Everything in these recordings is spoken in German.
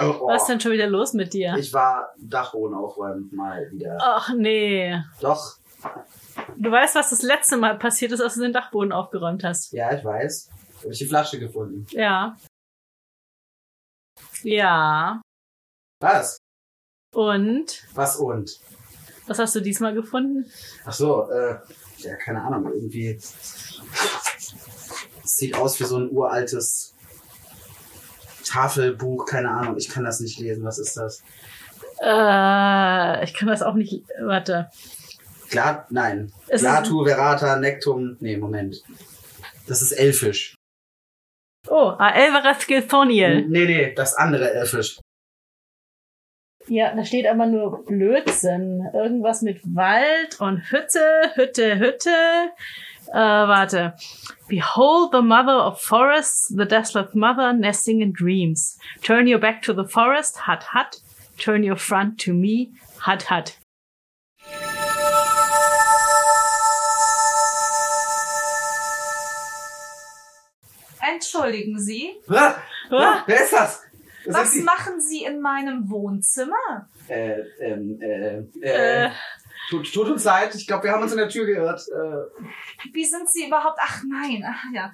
Oh. Was ist denn schon wieder los mit dir? Ich war Dachboden aufräumen mal wieder. Ach nee. Doch, Du weißt, was das letzte Mal passiert ist, als du den Dachboden aufgeräumt hast. ja, ich weiß. Habe ich die Flasche gefunden. Ja. Ja. Was? Und? Was und? Was hast du diesmal gefunden? Ach so, äh, ja, keine Ahnung, irgendwie. Es sieht aus wie so ein uraltes Tafelbuch, keine Ahnung, ich kann das nicht lesen. Was ist das? Äh, ich kann das auch nicht. Warte. Glat, nein. Es Glatu, Verata, Nektum. Nee, Moment. Das ist Elfisch. Oh, Aelvareth Gilthoniel. Nee, nee, das andere Elfisch. Ja, da steht aber nur Blödsinn. Irgendwas mit Wald und Hütte, Hütte, Hütte. Äh, warte. Behold the mother of forests, the desolate mother nesting in dreams. Turn your back to the forest, hut hut. Turn your front to me, hut hut. Entschuldigen Sie, Ah, Ah. Wer ist das? Das was ist machen Sie in meinem Wohnzimmer? Äh, ähm, äh, äh, Äh, tut, tut uns leid, ich glaube, wir haben uns in der Tür geirrt. Äh, Wie sind Sie überhaupt? Ach nein, ach ja.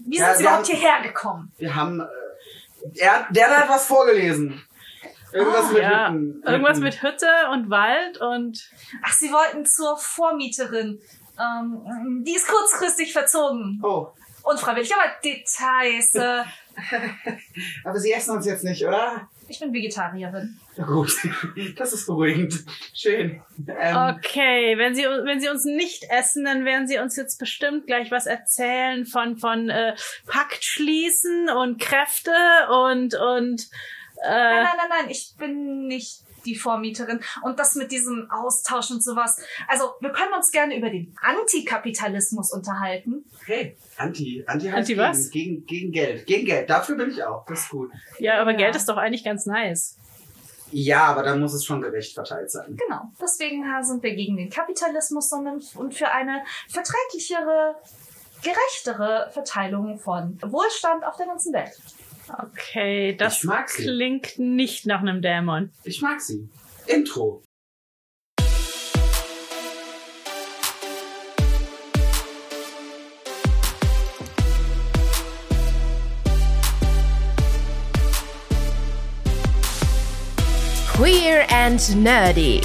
Wie Ja, sind Sie wir überhaupt haben- hierher gekommen? wir haben. Äh, er, der hat was vorgelesen. Irgendwas Ah, mit ja, Hütten. irgendwas mit Hütte und Wald und Ach, Sie wollten zur Vormieterin. Ähm, die ist kurzfristig verzogen. Oh, Unfreiwillig, aber Details. Äh, aber Sie essen uns jetzt nicht, oder? Ich bin Vegetarierin. Gut, das ist beruhigend. Schön. Ähm, Okay, wenn sie, wenn sie uns nicht essen, dann werden sie uns jetzt bestimmt gleich was erzählen von, von äh, Pakt schließen und Kräfte und, und Nein, äh, nein, nein, nein, ich bin nicht die Vormieterin. Und das mit diesem Austausch und sowas. Also, wir können uns gerne über den Antikapitalismus unterhalten. Hey, Anti, Anti heißt Anti gegen, was? Gegen, gegen Geld. Gegen Geld. Dafür bin ich auch. Das ist gut. ja, aber Ja. Geld ist doch eigentlich ganz nice. Ja, aber dann muss es schon gerecht verteilt sein. Genau. Deswegen sind wir gegen den Kapitalismus und für eine verträglichere, gerechtere Verteilung von Wohlstand auf der ganzen Welt. Okay, das klingt nicht nach einem Dämon. Ich mag sie. Intro. Queer and Nerdy.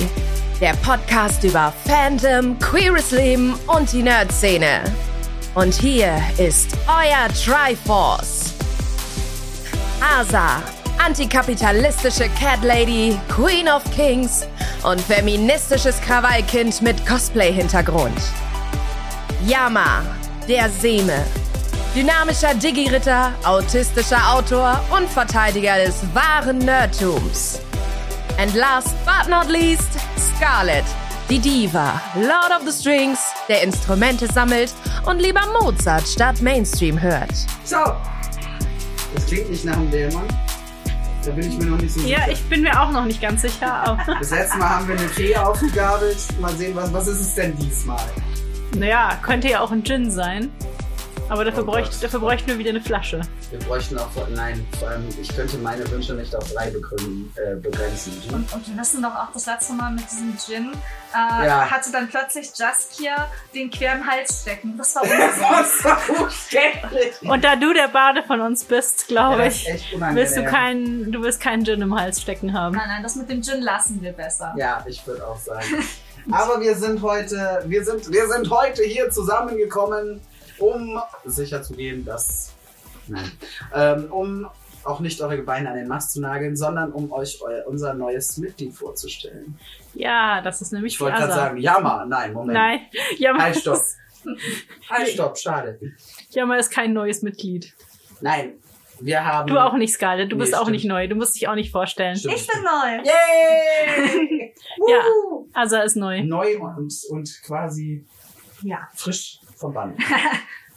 Der Podcast über Fandom, queeres Leben und die Nerd-Szene. Und hier ist euer Triforce. Asa, antikapitalistische Cat Lady, Queen of Kings und feministisches Krawallkind mit Cosplay-Hintergrund. Yama, der Seme. Dynamischer Digi-Ritter, autistischer Autor und Verteidiger des wahren Nerdtums. And last but not least, Scarlett, die Diva, Lord of the Strings, der Instrumente sammelt und lieber Mozart statt Mainstream hört. So. Das klingt nicht nach einem Dämon. Da bin ich mir noch nicht so Ja, sicher. ich bin mir auch noch nicht ganz sicher, Das letzte Mal haben wir eine Fee aufgegabelt. Mal sehen, was, was ist es denn diesmal? naja, könnte ja auch ein Gin sein. Aber dafür, Oh Gott. bräuchte, dafür bräuchten wir wieder eine Flasche. Wir bräuchten auch, nein, vor allem, ich könnte meine Wünsche nicht auf drei begründen, äh, begrenzen. Und, und wir wissen doch auch das letzte Mal mit diesem Gin, äh, Ja. hatte dann plötzlich Jaskia den queren Hals stecken. Das war umständlich? Und da du der Bade von uns bist, glaube ist ich, willst du keinen, du willst keinen Gin im Hals stecken haben. nein, nein, das mit dem Gin lassen wir besser. Ja, ich würde auch sagen. Aber wir sind heute, wir sind, wir sind heute hier zusammengekommen, um sicherzugehen, dass, nein, ähm, um auch nicht eure Beine an den Mast zu nageln, sondern um euch eu, unser neues Mitglied vorzustellen. Ja, das ist nämlich Ich wollte gerade sagen, Jammer, nein, Moment. Nein, Jammer, Halt, stopp. Halt, stopp, schade. Jammer ist kein neues Mitglied. Nein, wir haben... Du auch nicht, Scarlett. Du Nee, bist auch stimmt. nicht neu. Du musst dich auch nicht vorstellen. Stimmt. Ich bin neu. Yay! Ja. Asa ist neu. Neu und, und quasi Ja. frisch vom Band.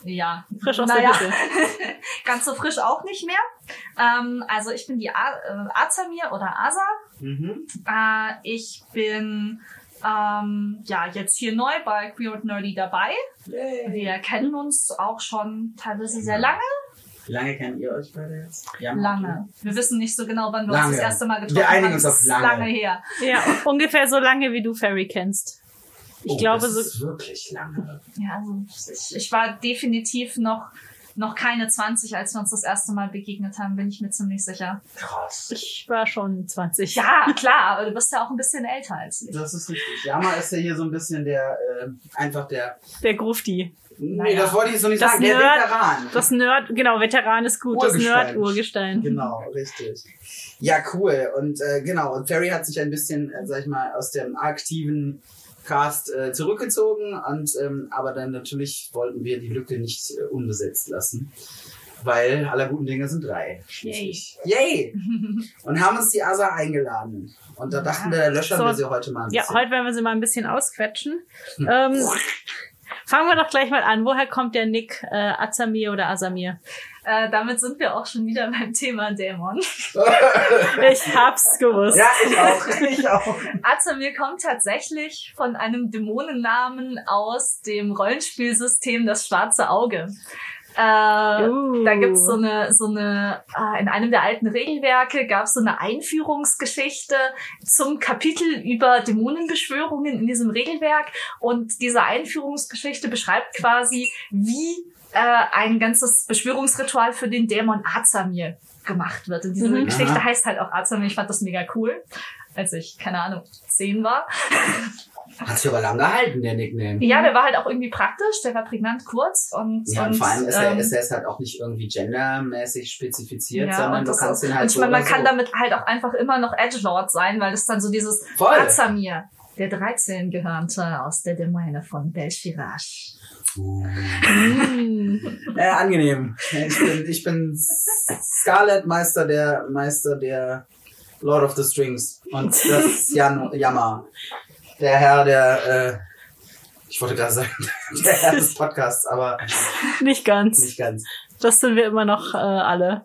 Ja. Frisch aus naja, der Hütte. ganz so frisch auch nicht mehr. Ähm, also ich bin die A äh, Azamir oder Asa. Mhm. Äh, ich bin ähm, ja jetzt hier neu bei Queer und Nerdy dabei. Yay. Wir kennen uns auch schon teilweise sehr lange. Wie lange kennt ihr euch beide jetzt? Ja, Lange. Wir wissen nicht so genau, wann wir Lange. uns das erste Mal getroffen Wir einigen haben. uns auf lange. lange her. Ja, ungefähr so lange, wie du Fairy kennst. Ich oh, glaube, das so. ist wirklich lange. Ja, also ich, ich war definitiv noch, noch keine 20, als wir uns das erste Mal begegnet haben, bin ich mir ziemlich sicher. Krass. Ich war schon 20. Ja, klar, aber du bist ja auch ein bisschen älter als ich. Das ist richtig. Yama ist ja hier so ein bisschen der, äh, einfach der, Der Grufti. nee, Naja. das wollte ich so nicht Das sagen, der Nerd- Veteran. Das Nerd, genau, Veteran ist gut. Das Urgestein. Nerd-Urgestein. Genau, richtig. Ja, cool. Und äh, genau, und Ferry hat sich ein bisschen, äh, sag ich mal, aus dem aktiven Cast äh, zurückgezogen. Und ähm, aber dann natürlich wollten wir die Lücke nicht äh, unbesetzt lassen. Weil aller guten Dinge sind drei. schließlich. Yay! Und haben uns die Asa eingeladen. Und da dachten wir, da löchern So. wir sie heute mal ein Ja, bisschen. heute werden wir sie mal ein bisschen ausquetschen. Hm. Ähm, fangen wir doch gleich mal an. Woher kommt der Nick äh, Azamir oder Asamir? Äh, damit sind wir auch schon wieder beim Thema Dämon. Ich hab's gewusst. ja, ich auch. Ich auch. Azamir kommt tatsächlich von einem Dämonennamen aus dem Rollenspielsystem Das Schwarze Auge. Äh, Uh. Da gibt's so eine, so eine, äh, in einem der alten Regelwerke gab's so eine Einführungsgeschichte zum Kapitel über Dämonenbeschwörungen in diesem Regelwerk. Und diese Einführungsgeschichte beschreibt quasi, wie äh, ein ganzes Beschwörungsritual für den Dämon Azamir gemacht wird. Und diese Mhm. Geschichte Aha. heißt halt auch Azamir. Ich fand das mega cool, als ich, keine Ahnung, zehn war. Hat sich aber lang gehalten, der Nickname. Ja, der war halt auch irgendwie praktisch, der war prägnant kurz und, Ja, und und vor allem ist er, ähm, ist er es halt auch nicht irgendwie gendermäßig spezifiziert, Ja, sondern und du das kannst ihn halt und ich so meine, man oder kann so. damit halt auch einfach immer noch Edgelord sein, weil das dann so dieses Voll. Azamir, der 13 gehörnte aus der Domäne von Belshirash. Hm. Äh, angenehm. Ich bin, ich bin Scarlet Meister der Meister der Lord of the Strings und das ist Jan Yama, der Herr der äh, ich wollte gerade sagen der Herr des Podcasts, aber Nicht ganz. nicht ganz. Das sind wir immer noch äh, alle.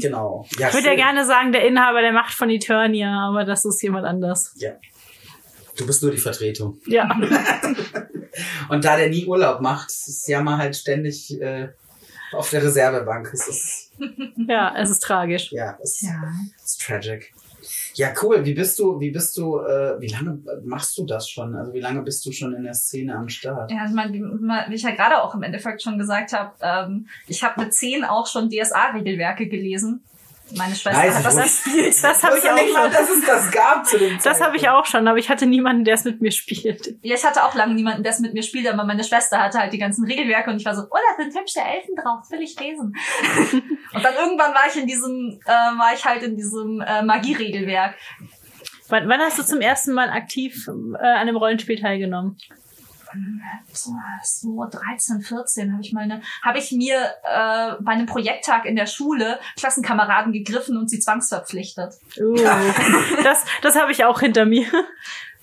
Genau. Ja, Ich würde ja gerne sagen, der Inhaber der Macht von Eternia, aber das ist jemand anders. Ja. Du bist nur die Vertretung. Ja. Und da der nie Urlaub macht, ist Yama halt ständig äh, auf der Reservebank. Es ist Ja, es ist tragisch. ja, es Ja. ist tragic. Ja, cool. Wie bist du, wie bist du, äh, wie lange machst du das schon? Also wie lange bist du schon in der Szene am Start? Ja, ich meine, wie, wie ich ja gerade auch im Endeffekt schon gesagt habe, ähm, ich habe mit 10 auch schon DSA-Regelwerke gelesen. Meine Schwester Weiß hat das gespielt. Das habe ich auch nicht mal, schon. dass es das gab zu dem Das habe ich auch schon, aber ich hatte niemanden, der es mit mir spielt. Ja, ich hatte auch lange niemanden, der es mit mir spielt, aber meine Schwester hatte halt die ganzen Regelwerke und ich war so, oh, da sind hübsche Elfen drauf, will ich lesen. und dann irgendwann war ich in diesem, äh, war ich halt in diesem äh, Magie-Regelwerk. Wann, wann hast du zum ersten Mal aktiv äh, an einem Rollenspiel teilgenommen? So, so 13, 14 habe ich meine, habe ich mir äh, bei einem Projekttag in der Schule Klassenkameraden gegriffen und sie zwangsverpflichtet. Uh, das das habe ich auch hinter mir.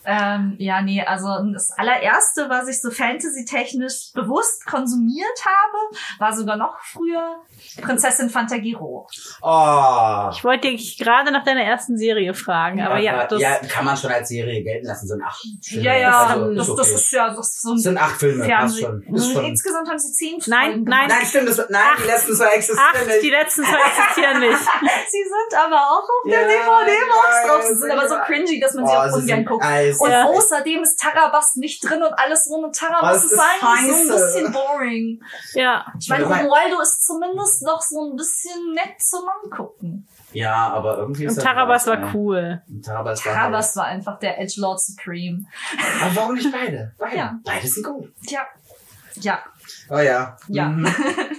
Ähm, ja, nee, also das allererste, was ich so fantasy-technisch bewusst konsumiert habe, war sogar noch früher Prinzessin Fantagiro. Oh. Ich wollte dich gerade nach deiner ersten Serie fragen, aber ja, das, ja, kann man schon als Serie gelten lassen. Sind acht Filme. Ja, ja, Also, das, ist das okay. ist ja das ist so ein sind acht Filme, passt schon. Ist schon. Insgesamt haben sie zehn Nein, Folgen nein. gemacht. Nein, stimmt, das, nein, die letzten zwei existieren Ach, nicht. die letzten zwei existieren nicht. Sie sind aber auch auf der Ja, DVD-Box ja, drauf. Sie sind aber so ja. cringy, dass man Oh, sie auch sie ungern guckt. Eis. Und Ja. außerdem ist Tarabas nicht drin und alles ohne Tarabas ist ist eigentlich so ein bisschen boring. Ja, Ich meine, Ja, Romualdo ist zumindest noch so ein bisschen nett zum Angucken. Ja, aber irgendwie ist und Tarabas war cool. Tarabas war Tarabas war einfach der Edgelord Supreme. Aber warum nicht beide? Beide. Ja. Beide sind gut. Tja. Ja. Oh ja. Ja. Mhm.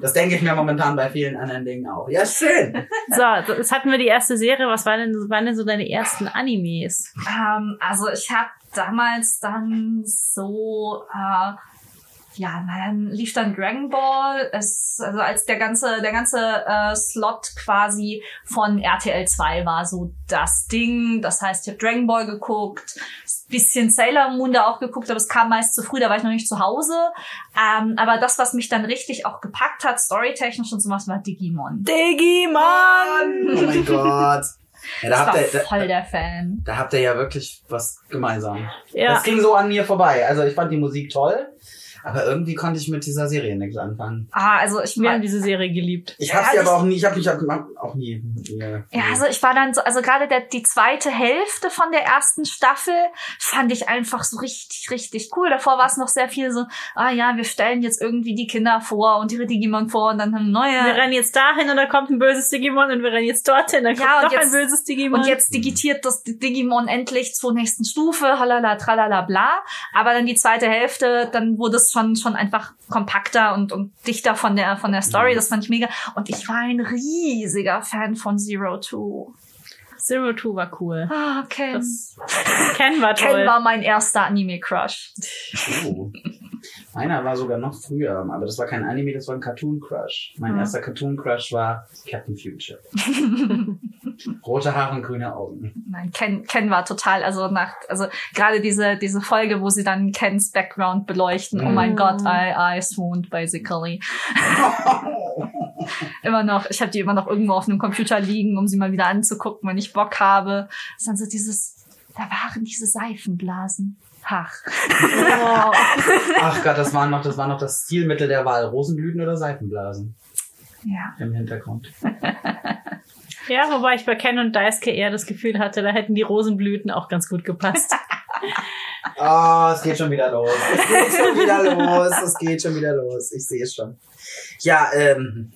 Das denke ich mir momentan bei vielen anderen Dingen auch. Ja, schön. So, jetzt hatten wir die erste Serie. Was waren denn, waren denn so deine ersten Animes? Ähm, also ich habe damals dann so, äh, ja, na, dann lief dann Dragon Ball. Es, also als der ganze, der ganze äh, Slot quasi von RTL 2 war so das Ding. Das heißt, ich habe Dragon Ball geguckt, bisschen Sailor Moon da auch geguckt, aber es kam meist zu früh, da war ich noch nicht zu Hause. Ähm, aber das, was mich dann richtig auch gepackt hat, storytechnisch und sowas, war Digimon. Digimon! Oh mein Gott. Ja, da Ich habt war ihr, da, voll der Fan. da habt ihr ja wirklich was gemeinsam. Ja, Das ging so an mir vorbei. Also ich fand die Musik toll, Aber irgendwie konnte ich mit dieser Serie nichts anfangen. Ah, also ich haben diese Serie geliebt. Ich habe Ja, sie ich- aber auch nie, ich habe mich auch, auch nie. Ja, ja, also ich war dann so, also gerade der, die zweite Hälfte von der ersten Staffel fand ich einfach so richtig, richtig cool. Davor war es noch sehr viel so, ah ja, wir stellen jetzt irgendwie die Kinder vor und ihre Digimon vor und dann haben neue. Wir rennen jetzt dahin und da kommt ein böses Digimon und wir rennen jetzt dorthin, dann kommt Ja, noch ein jetzt- böses Digimon. Und jetzt digitiert das Digimon endlich zur nächsten Stufe, halala, tralala, bla. Aber dann die zweite Hälfte, dann wurde es schon, schon einfach kompakter und, und dichter von der, von der Story. Das fand ich mega. Und ich war ein riesiger Fan von Zero Two. Zero Two war cool. Ah, Ken. Das Ken war toll. Ken war mein erster Anime-Crush. Oh. Meiner war sogar noch früher, aber das war kein Anime, das war ein Cartoon Crush. Mein Mhm. erster Cartoon Crush war Captain Future. Rote Haare und grüne Augen. Nein, Ken, Ken war total, also nach, also gerade diese, diese Folge, wo sie dann Kens Background beleuchten. Oh mein Mhm. Gott, I, I swooned basically. immer noch, ich habe die immer noch irgendwo auf einem Computer liegen, um sie mal wieder anzugucken, wenn ich Bock habe. Das ist dann so dieses, da waren diese Seifenblasen. Ach. Oh, Ach Gott, das war noch, das war noch das Stilmittel der Wahl. Rosenblüten oder Seifenblasen Ja. im Hintergrund. ja, wobei ich bei Ken und Daisuke eher das Gefühl hatte, da hätten die Rosenblüten auch ganz gut gepasst. Oh, es geht schon wieder los. Es geht schon wieder los. Es geht schon wieder los. Ich sehe es schon. Ja, ähm.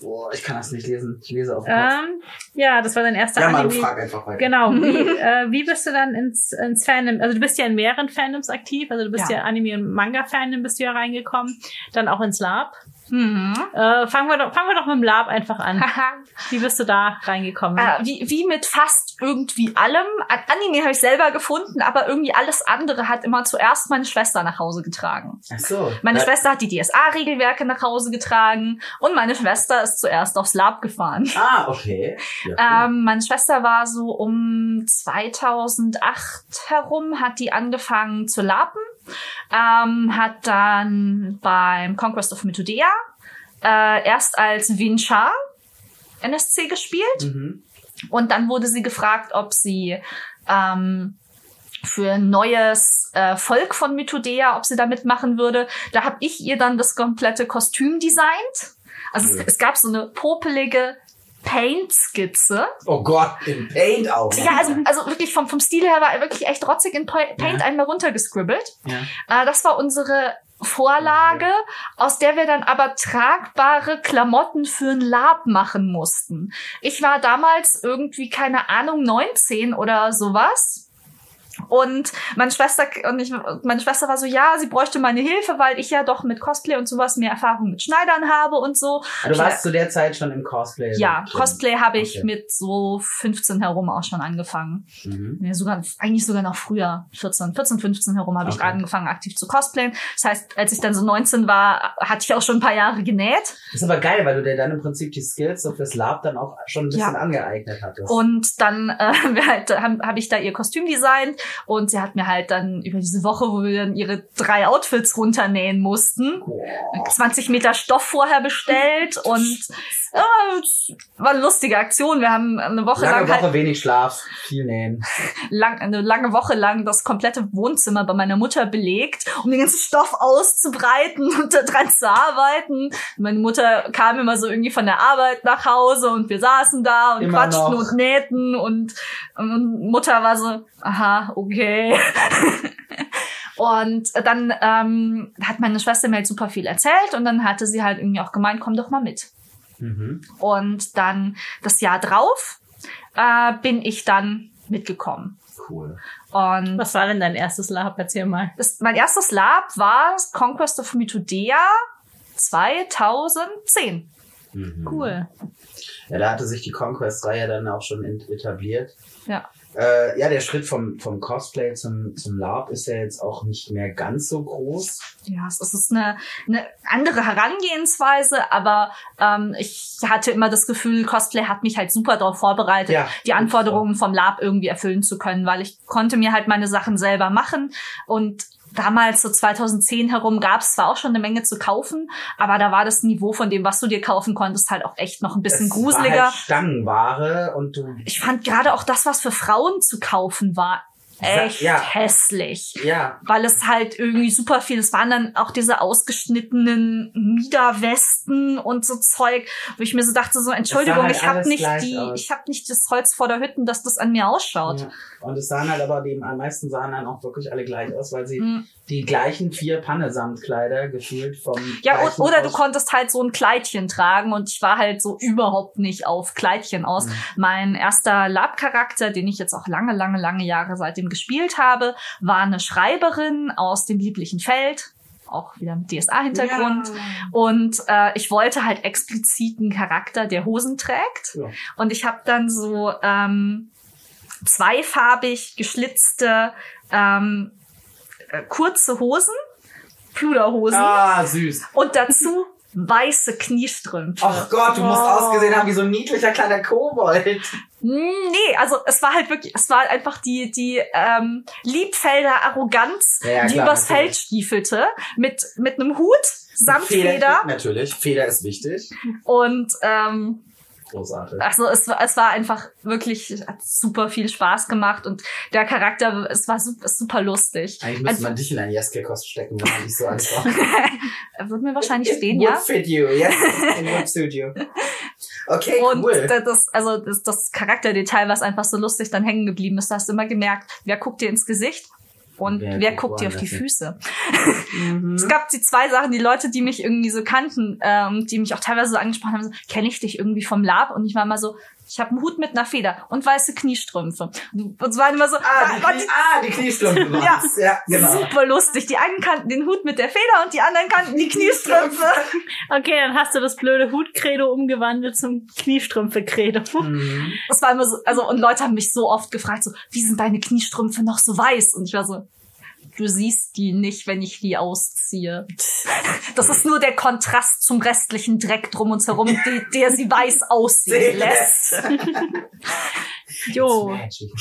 Boah, ich kann das nicht lesen. Ich lese auf Kopf. ähm, ja, das war dein erster Ja, mal, du frag einfach weiter. Genau. Wie, äh, wie bist du dann ins, ins Fandom? Also du bist ja in mehreren Fandoms aktiv. Also du bist ja, Ja. Anime- und Manga-Fandom bist du ja reingekommen. Dann auch ins Lab. Mhm. Äh, fangen, wir doch, fangen wir doch mit dem Lab einfach an. Wie bist du da reingekommen? Äh, wie, wie mit fast irgendwie allem. An Anime habe ich selber gefunden, aber irgendwie alles andere hat immer zuerst meine Schwester nach Hause getragen. Ach so. Meine Schwester hat die DSA-Regelwerke nach Hause getragen und meine Schwester ist zuerst aufs Lab gefahren. Ah, okay. Ja, cool. Ähm, meine Schwester war so um 2008 herum, hat die angefangen zu lapen, ähm, hat dann beim Conquest of Mythodea äh, erst als Wincha NSC gespielt mhm. und dann wurde sie gefragt, ob sie ähm, für ein neues äh, Volk von Mythodea, ob sie da mitmachen würde. Da habe ich ihr dann das komplette Kostüm designt. Also Cool. es, es gab so eine popelige Paint-Skizze. Oh Gott, im Paint auch. Ja, also, also wirklich vom, vom Stil her war er wirklich echt rotzig in Pa- Paint Ja. einmal runtergescribbelt. Ja. Äh, das war unsere Vorlage, aus der wir dann aber tragbare Klamotten für ein Lab machen mussten. Ich war damals irgendwie, keine Ahnung, 19 oder sowas. Und meine Schwester und ich, meine Schwester war so, ja, sie bräuchte meine Hilfe, weil ich ja doch mit Cosplay und sowas mehr Erfahrung mit Schneidern habe und so. Ah, Du warst zu der Zeit schon im Cosplay. Ja, drin. Cosplay habe ich Okay. mit so 15 herum auch schon angefangen. Mhm. Ja, sogar, eigentlich sogar noch früher, 14, 14, 15 herum habe ich Okay. angefangen, aktiv zu cosplayen. Das heißt, als ich dann so 19 war, hatte ich auch schon ein paar Jahre genäht. Das ist aber geil, weil du dir dann im Prinzip die Skills so fürs Lab dann auch schon ein bisschen Ja. angeeignet hattest. Und dann äh, halt, habe hab ich da ihr Kostüm designt und sie hat mir halt dann über diese Woche, wo wir dann ihre drei Outfits runternähen mussten, Boah. 20 Meter Stoff vorher bestellt und äh, es war eine lustige Aktion. Wir haben eine Woche Lange lang Woche, halt wenig Schlaf, viel nähen. lang, eine lange Woche lang das komplette Wohnzimmer bei meiner Mutter belegt, um den ganzen Stoff auszubreiten und da dran zu arbeiten. Meine Mutter kam immer so irgendwie von der Arbeit nach Hause und wir saßen da und Immer quatschten noch. und nähten und, und Mutter war so, aha, okay. Und dann ähm, hat meine Schwester mir halt super viel erzählt und dann hatte sie halt irgendwie auch gemeint, komm doch mal mit. Mhm. Und dann das Jahr drauf äh, bin ich dann mitgekommen. Cool. Und Was war denn dein erstes Lab? Erzähl mal. das, mein erstes Lab war Conquest of Mythodea 2010. Mhm. Cool. Ja, da hatte sich die Conquest-Reihe dann auch schon etabliert. Ja. Äh, ja, der Schritt vom, vom Cosplay zum, zum Lab ist ja jetzt auch nicht mehr ganz so groß. Ja, es ist eine, eine andere Herangehensweise, aber ähm, ich hatte immer das Gefühl, Cosplay hat mich halt super darauf vorbereitet, Ja. die Anforderungen vom Lab irgendwie erfüllen zu können, weil ich konnte mir halt meine Sachen selber machen und Damals, so 2010 herum, gab es zwar auch schon eine Menge zu kaufen, aber da war das Niveau von dem, was du dir kaufen konntest, halt auch echt noch ein bisschen Es War gruseliger. halt Stangenware und du. Ich fand gerade auch das, was für Frauen zu kaufen war, echt Ja. hässlich. Ja. Weil es halt irgendwie super viel, es waren dann auch diese ausgeschnittenen Miederwesten und so Zeug, wo ich mir so dachte, so Entschuldigung, halt ich habe nicht die, aus. ich habe nicht das Holz vor der Hütten, dass das an mir ausschaut. ja. Und es sahen halt aber, die am meisten sahen dann auch wirklich alle gleich aus, weil sie Mm. Die gleichen vier Panne-Samtkleider gefühlt vom. Ja, und, oder du konntest halt so ein Kleidchen tragen und ich war halt so überhaupt nicht auf Kleidchen aus. Mhm. Mein erster Lab-Charakter, den ich jetzt auch lange, lange, lange Jahre seitdem gespielt habe, war eine Schreiberin aus dem lieblichen Feld. Auch wieder mit DSA-Hintergrund. Und äh, ich wollte halt explizit einen Charakter, der Hosen trägt. Ja. Und ich habe dann so ähm, zweifarbig geschlitzte ähm, äh, kurze Hosen, Pluderhosen Ah, süß. und dazu weiße Kniestrümpfe. Ach Gott, du musst Oh. ausgesehen haben wie so ein niedlicher kleiner Kobold. Nee, also es war halt wirklich, es war einfach die, die ähm, Liebfelder Arroganz, Ja, ja, die klar, übers natürlich. Feld stiefelte, mit, mit einem Hut, samt Feder. Feder Natürlich, Feder ist wichtig. und ähm, Großartig. Also es war, es war einfach wirklich, hat super viel Spaß gemacht und der Charakter, es war super, super lustig. Eigentlich müsste Einfach- man dich in ein Jeske-Kost stecken, wenn man dich so anschaut. Er wird mir wahrscheinlich It stehen, would ja. fit you, yes. It would suit you. Okay, Und cool. da- das, also das, das Charakterdetail, was einfach so lustig dann hängen geblieben ist, da hast du immer gemerkt, wer guckt dir ins Gesicht und Wer wer, guckt guckt dir auf die. Füße. Mhm. Es gab die zwei Sachen, die Leute, die mich irgendwie so kannten, ähm, die mich auch teilweise so angesprochen haben, so, kenne ich dich irgendwie vom Lab? Und ich war immer so, ich habe einen Hut mit einer Feder und weiße Kniestrümpfe. Und es waren immer so, Ah, die, was- Knie, ah, die Kniestrümpfe waren's. ja. genau. super lustig. Die einen kannten den Hut mit der Feder und die anderen kannten die Kniestrümpfe. Okay, dann hast du das blöde Hutkredo umgewandelt zum Kniestrümpfe-Credo. Mhm. Das war immer so, also, und Leute haben mich so oft gefragt, so, wie sind deine Kniestrümpfe noch so weiß? Und ich war so, du siehst die nicht, wenn ich die ausziehe. Das ist nur der Kontrast zum restlichen Dreck drum und herum, die, der sie weiß aussehen Sehen lässt. Jo.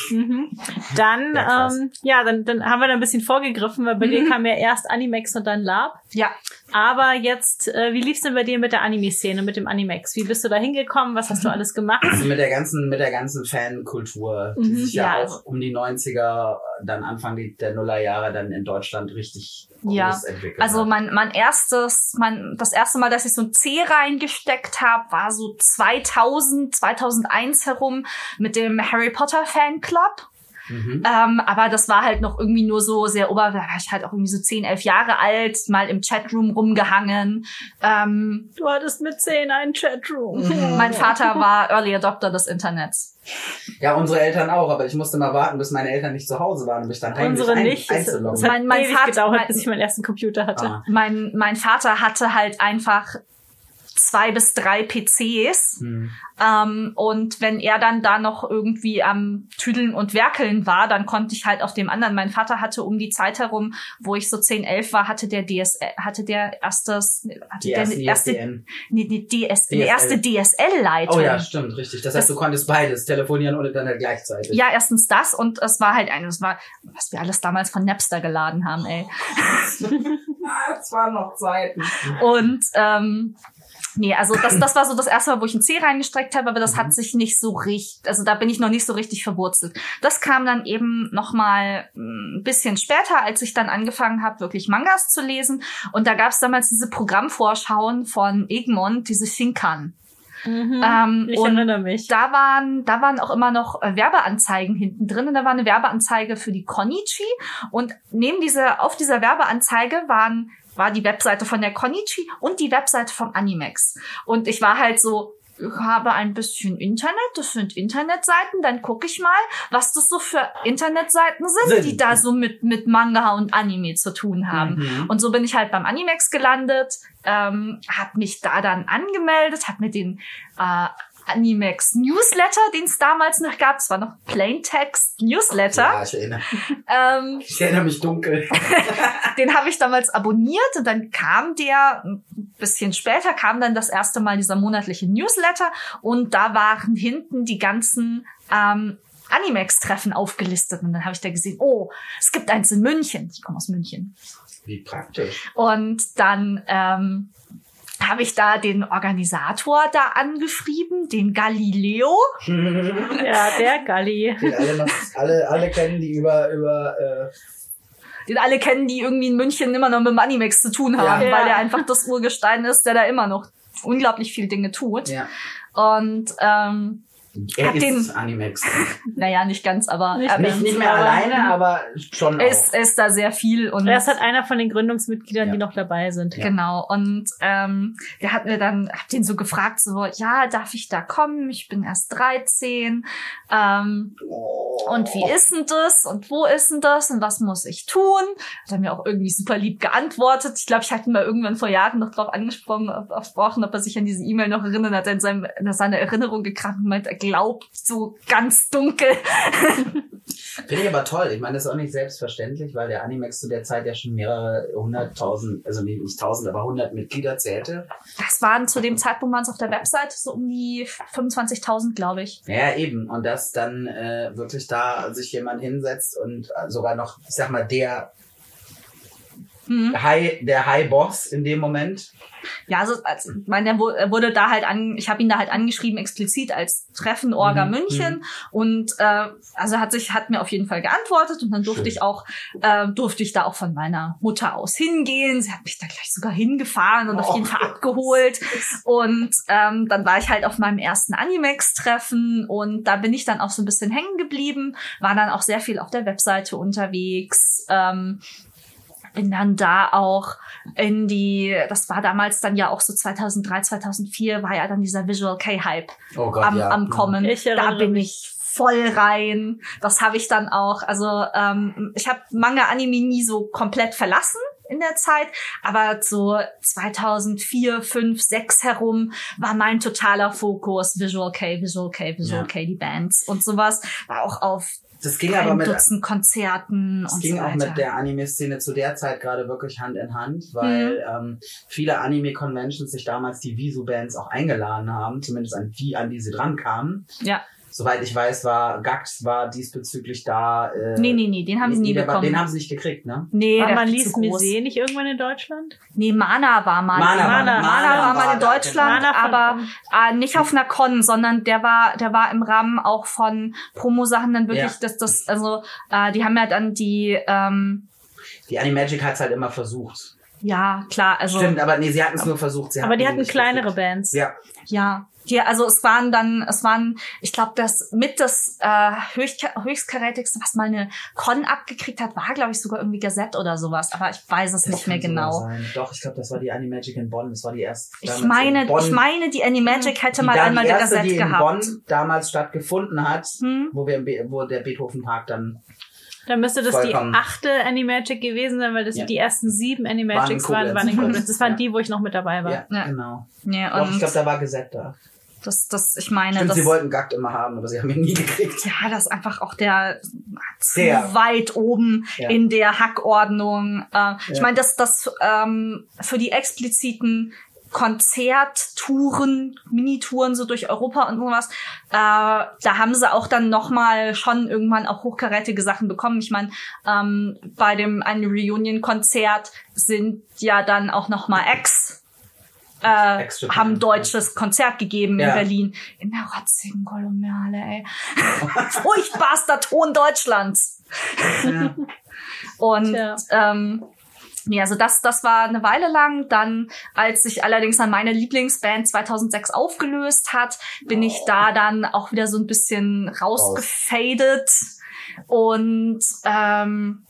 Mhm. Dann, Ja, ähm, ja, dann, dann haben wir da ein bisschen vorgegriffen, weil bei dir kam ja erst Animex und dann Lab. Ja, Aber jetzt, äh, wie lief's denn bei dir mit der Anime-Szene, mit dem Animex? Wie bist du da hingekommen? Was hast du alles gemacht? Also mit der ganzen, mit der ganzen Fankultur, die Mhm, sich ja, ja, auch um die 90er, dann Anfang der Nullerjahre dann in Deutschland richtig groß Ja, entwickelt Also hat. mein, mein erstes, mein, das erste Mal, dass ich so ein C reingesteckt habe, war so 2000, 2001 herum mit dem Harry Potter Fanclub. Mhm. Ähm, aber das war halt noch irgendwie nur so sehr ober, da war ich halt auch irgendwie so 10, 11 Jahre alt, mal im Chatroom rumgehangen. Ähm, Du hattest mit 10 einen Chatroom. Mhm. mein Vater war Early Adopter des Internets. Ja, unsere Eltern auch, aber ich musste mal warten, bis meine Eltern nicht zu Hause waren und mich dann heimlich Unsere ein, nicht. Es, einzuloggen. es hat Mein- mein ewig Vater- gedauert, mein- bis ich meinen ersten Computer hatte. Ah. Mein, mein Vater hatte halt einfach zwei bis drei PCs. Hm. Ähm, und wenn er dann da noch irgendwie am Tüdeln und Werkeln war, dann konnte ich halt auf dem anderen. Mein Vater hatte um die Zeit herum, wo ich so 10, 11 war, hatte der DSL, hatte der erstes, hatte Die der erste erste, ISDN. nee, nee, DS, DSL. erste DSL-Leitung. Oh ja, stimmt, richtig. Das heißt, Das- du konntest beides, telefonieren und Internet gleichzeitig. Ja, erstens das und es war halt ein, es war, was wir alles damals von Napster geladen haben, ey. Das waren noch Zeiten. Und ähm, nee, also das, das war so das erste Mal, wo ich ein C reingestreckt habe, aber das Mhm. hat sich nicht so richtig, also da bin ich noch nicht so richtig verwurzelt. Das kam dann eben noch mal ein bisschen später, als ich dann angefangen habe, wirklich Mangas zu lesen. Und da gab es damals diese Programmvorschauen von Egmont, diese Shinkan. Mhm. Ähm, ich erinnere mich. da waren, da waren auch immer noch äh, Werbeanzeigen hinten drin und da war eine Werbeanzeige für die Konichi und neben dieser, auf dieser Werbeanzeige waren, war die Webseite von der Konichi und die Webseite vom Animex. Und ich war halt so, ich habe ein bisschen Internet, das sind Internetseiten, dann gucke ich mal, was das so für Internetseiten sind, Sind. die da so mit, mit Manga und Anime zu tun haben. Mhm. Und so bin ich halt beim Animex gelandet, ähm, habe mich da dann angemeldet, habe mir den äh, Animex Newsletter, den es damals noch gab, es war noch Plaintext Newsletter, Ja, ich erinnere, ähm, ich erinnere mich dunkel. den habe ich damals abonniert und dann kam der, ein bisschen später kam dann das erste Mal dieser monatliche Newsletter und da waren hinten die ganzen ähm, Animex-Treffen aufgelistet und dann habe ich da gesehen, oh, es gibt eins in München. Ich komme aus München. Wie praktisch. Und dann ähm, habe ich da den Organisator da angeschrieben, den Galileo. Ja, der Galli. Die alle, noch, alle, alle kennen, die über, über äh, den alle kennen, die irgendwie in München immer noch mit Animex zu tun haben, Ja. weil Ja. er einfach das Urgestein ist, der da immer noch unglaublich viel Dinge tut. ja. Und ähm, Er ist den- Animex. naja, nicht ganz, aber Nicht er, Nicht, nicht mehr Aber- alleine, aber schon er auch. ist, ist da sehr viel und Er ist halt einer von den Gründungsmitgliedern, Ja. die noch dabei sind. Ja. Genau. Und ähm, der hat mir dann, hab den so gefragt, so, ja, darf ich da kommen? Ich bin erst 13. Ähm, und wie ist denn das? Und wo ist denn das? Und was muss ich tun? Hat er mir auch irgendwie super lieb geantwortet. Ich glaube, ich hatte ihn mal irgendwann vor Jahren noch drauf angesprochen, ob, gesprochen, ob er sich an diese E-Mail noch erinnert, hat er in, seinem, in seiner Erinnerung gekramt und meint, glaubt so ganz dunkel. Finde ich aber toll. Ich meine, das ist auch nicht selbstverständlich, weil der Animex zu der Zeit ja schon mehrere hunderttausend, also nicht tausend, aber hundert Mitglieder zählte. Das waren zu dem Zeitpunkt waren es auf der Webseite so um die 25.000, glaube ich. Ja, eben. Und dass dann äh, wirklich da sich jemand hinsetzt und äh, sogar noch, ich sag mal, der Mhm. High, der High Boss in dem Moment. Ja, also, also ich meine, er wu- wurde da halt an, ich habe ihn da halt angeschrieben explizit als Treffen Orga Mhm, München und äh, also hat sich hat mir auf jeden Fall geantwortet und dann durfte Schön. ich auch äh, durfte ich da auch von meiner Mutter aus hingehen. Sie hat mich da gleich sogar hingefahren und auf Oh. jeden Fall abgeholt und ähm, dann war ich halt auf meinem ersten Animex-Treffen und da bin ich dann auch so ein bisschen hängen geblieben, war dann auch sehr viel auf der Webseite unterwegs. Ähm, bin dann da auch in die, das war damals dann ja auch so 2003, 2004, war ja dann dieser Visual K-Hype Oh am, ja. am Kommen. Ich da bin mich. ich voll rein. Das habe ich dann auch, also ähm, ich habe Manga Anime nie so komplett verlassen in der Zeit, aber so 2004, 5, 6 herum war mein totaler Fokus Visual K, Visual K, Visual Ja. K, die Bands und sowas. War auch auf Das ging aber mit, Dutzend Konzerten Es und ging so auch mit der Anime-Szene zu der Zeit gerade wirklich Hand in Hand, weil Mhm. ähm, viele Anime-Conventions sich damals die Visu-Bands auch eingeladen haben, zumindest an die, an die sie dran kamen. ja. Soweit ich weiß, war Gax war diesbezüglich da. Äh, Nee, nee, nee, den haben sie nie der war- bekommen. Den haben sie nicht gekriegt, ne? nee, War man groß. Musee nicht irgendwann in Deutschland? Nee, Mana war mal. Mana war- Mana, Mana war mal in da, Deutschland, Mana aber äh, nicht auf einer Con, sondern der war, der war im Rahmen auch von Promo-Sachen dann wirklich, Ja. dass das, also äh, die haben ja dann die, ähm, Die Animagic hat es halt immer versucht. ja klar, also Stimmt, aber nee, sie hatten es nur versucht. Sie Aber die hatten kleinere. Bands. Ja, ja. Die, also es waren dann, es waren, ich glaube, das mit das äh, höchst, höchstkarätigste, was mal eine Con abgekriegt hat, war, glaube ich, sogar irgendwie Gazette oder sowas. Aber ich weiß es das nicht mehr genau. Sein. Doch, ich glaube, das war die Animagic in Bonn. Das war die erste. Ich meine, Bonn, ich meine, die Animagic hätte die mal einmal die erste, Gazette die in gehabt. Bonn damals stattgefunden hat, Hm? wo, wir im Be wo der Beethoven Park dann Dann müsste das Vollkommen. die achte Animagic gewesen sein, weil das Ja. die ersten sieben Animagics Waren in waren, waren in Koblenz. Das waren Ja. die, wo ich noch mit dabei war. Ja, Ja. genau. Ja, Doch, ich und glaube, da war Gesetz da. Das, das, ich meine, Stimmt, das, sie wollten Gakt immer haben, aber sie haben ihn nie gekriegt. ja, das ist einfach auch der zu Sehr. weit oben Ja. in der Hackordnung. Äh, Ich Ja. meine, dass das ähm, für die expliziten Konzerttouren, Minitouren so durch Europa und sowas, äh, da haben sie auch dann nochmal schon irgendwann auch hochkarätige Sachen bekommen. Ich meine, ähm, bei dem einen Reunion-Konzert sind ja dann auch nochmal Ex äh, haben deutsches Konzert gegeben in Ja. Berlin. In der rotzigen Kolumnale, ey. Furchtbarster Ton Deutschlands. Ja. Und Tja. ähm, nee, also das, das war eine Weile lang. Dann, als sich allerdings dann meine Lieblingsband 2006 aufgelöst hat, bin ich da dann auch wieder so ein bisschen rausgefadet. Und ähm,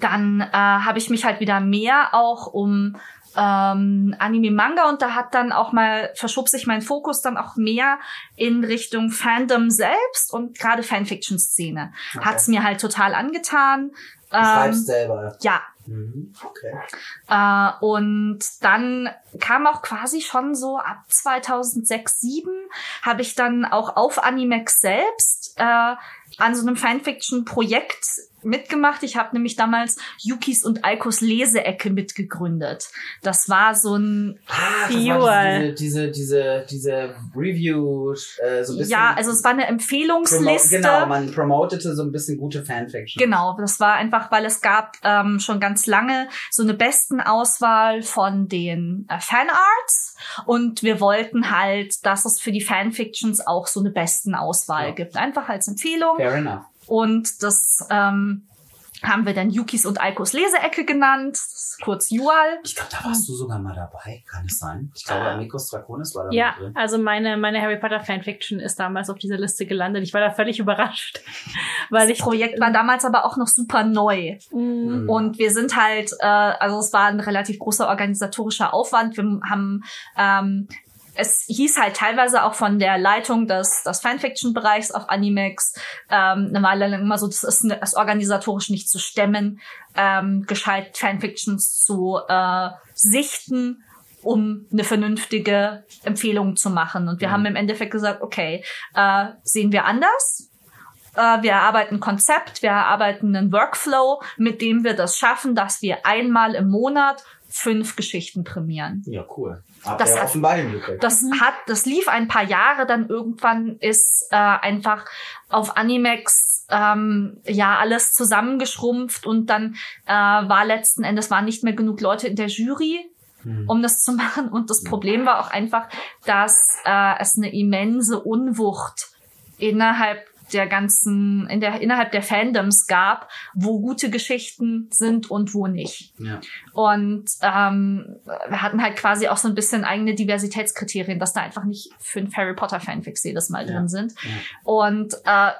dann äh, habe ich mich halt wieder mehr auch um ähm, Anime Manga und da hat dann auch mal verschob sich mein Fokus dann auch mehr in Richtung Fandom selbst und gerade Fanfiction Szene Okay. hat's mir halt total angetan. Du schreibst Ähm, selber. ja, Mhm. Okay. äh, und dann kam auch quasi schon so ab 2006, 2007 habe ich dann auch auf Animex selbst äh, an so einem Fanfiction-Projekt mitgemacht. Ich habe nämlich damals Yukis und Alkos Leseecke mitgegründet. Das war so ein Ah, Fuel. diese, diese, diese, diese Review, äh, so ein bisschen. ja, also es war eine promo Empfehlungsliste. Genau, man promotete so ein bisschen gute Fanfiction. Genau, das war einfach, weil es gab ähm, schon ganz lange so eine besten Auswahl von den äh, Fanarts und wir wollten halt, dass es für die Fanfictions auch so eine besten Auswahl Ja. gibt. Einfach als Empfehlung. Fair enough. Und das ähm, haben wir dann Yukis und Aikos Leseecke genannt, kurz Jual. Ich glaube, da warst du sogar mal dabei. Kann es sein? Ich glaube, Ah. Amicus Draconis war da Ja, mit drin. also meine, meine Harry Potter Fanfiction ist damals auf dieser Liste gelandet. Ich war da völlig überrascht, weil ich Das Projekt war damals aber auch noch super neu. Mm, Und wir sind halt, äh, also es war ein relativ großer organisatorischer Aufwand. Wir haben, ähm, es hieß halt teilweise auch von der Leitung des, des Fanfiction-Bereichs auf Animex ähm, eine Weile lang immer so, das ist, ne, ist organisatorisch nicht zu stemmen, ähm, gescheit Fanfictions zu äh, sichten um eine vernünftige Empfehlung zu machen. Und wir Mhm. haben im Endeffekt gesagt, okay, äh, sehen wir anders, äh, wir erarbeiten ein Konzept, wir erarbeiten einen Workflow, mit dem wir das schaffen, dass wir einmal im Monat fünf Geschichten prämieren. Ja, cool. Das hat- offenbar hingekriegt. Das hat, das lief ein paar Jahre, dann irgendwann ist äh, einfach auf Animex ähm, ja alles zusammengeschrumpft und dann äh, war letzten Endes waren nicht mehr genug Leute in der Jury, Hm. um das zu machen. Und das Problem war auch einfach, dass äh, es eine immense Unwucht innerhalb der ganzen, in der, innerhalb der Fandoms gab, wo gute Geschichten sind und wo nicht. Ja. Und ähm, wir hatten halt quasi auch so ein bisschen eigene Diversitätskriterien, dass da einfach nicht fünf Harry Potter Fanfics jedes Mal Ja. drin sind. Ja. Und äh,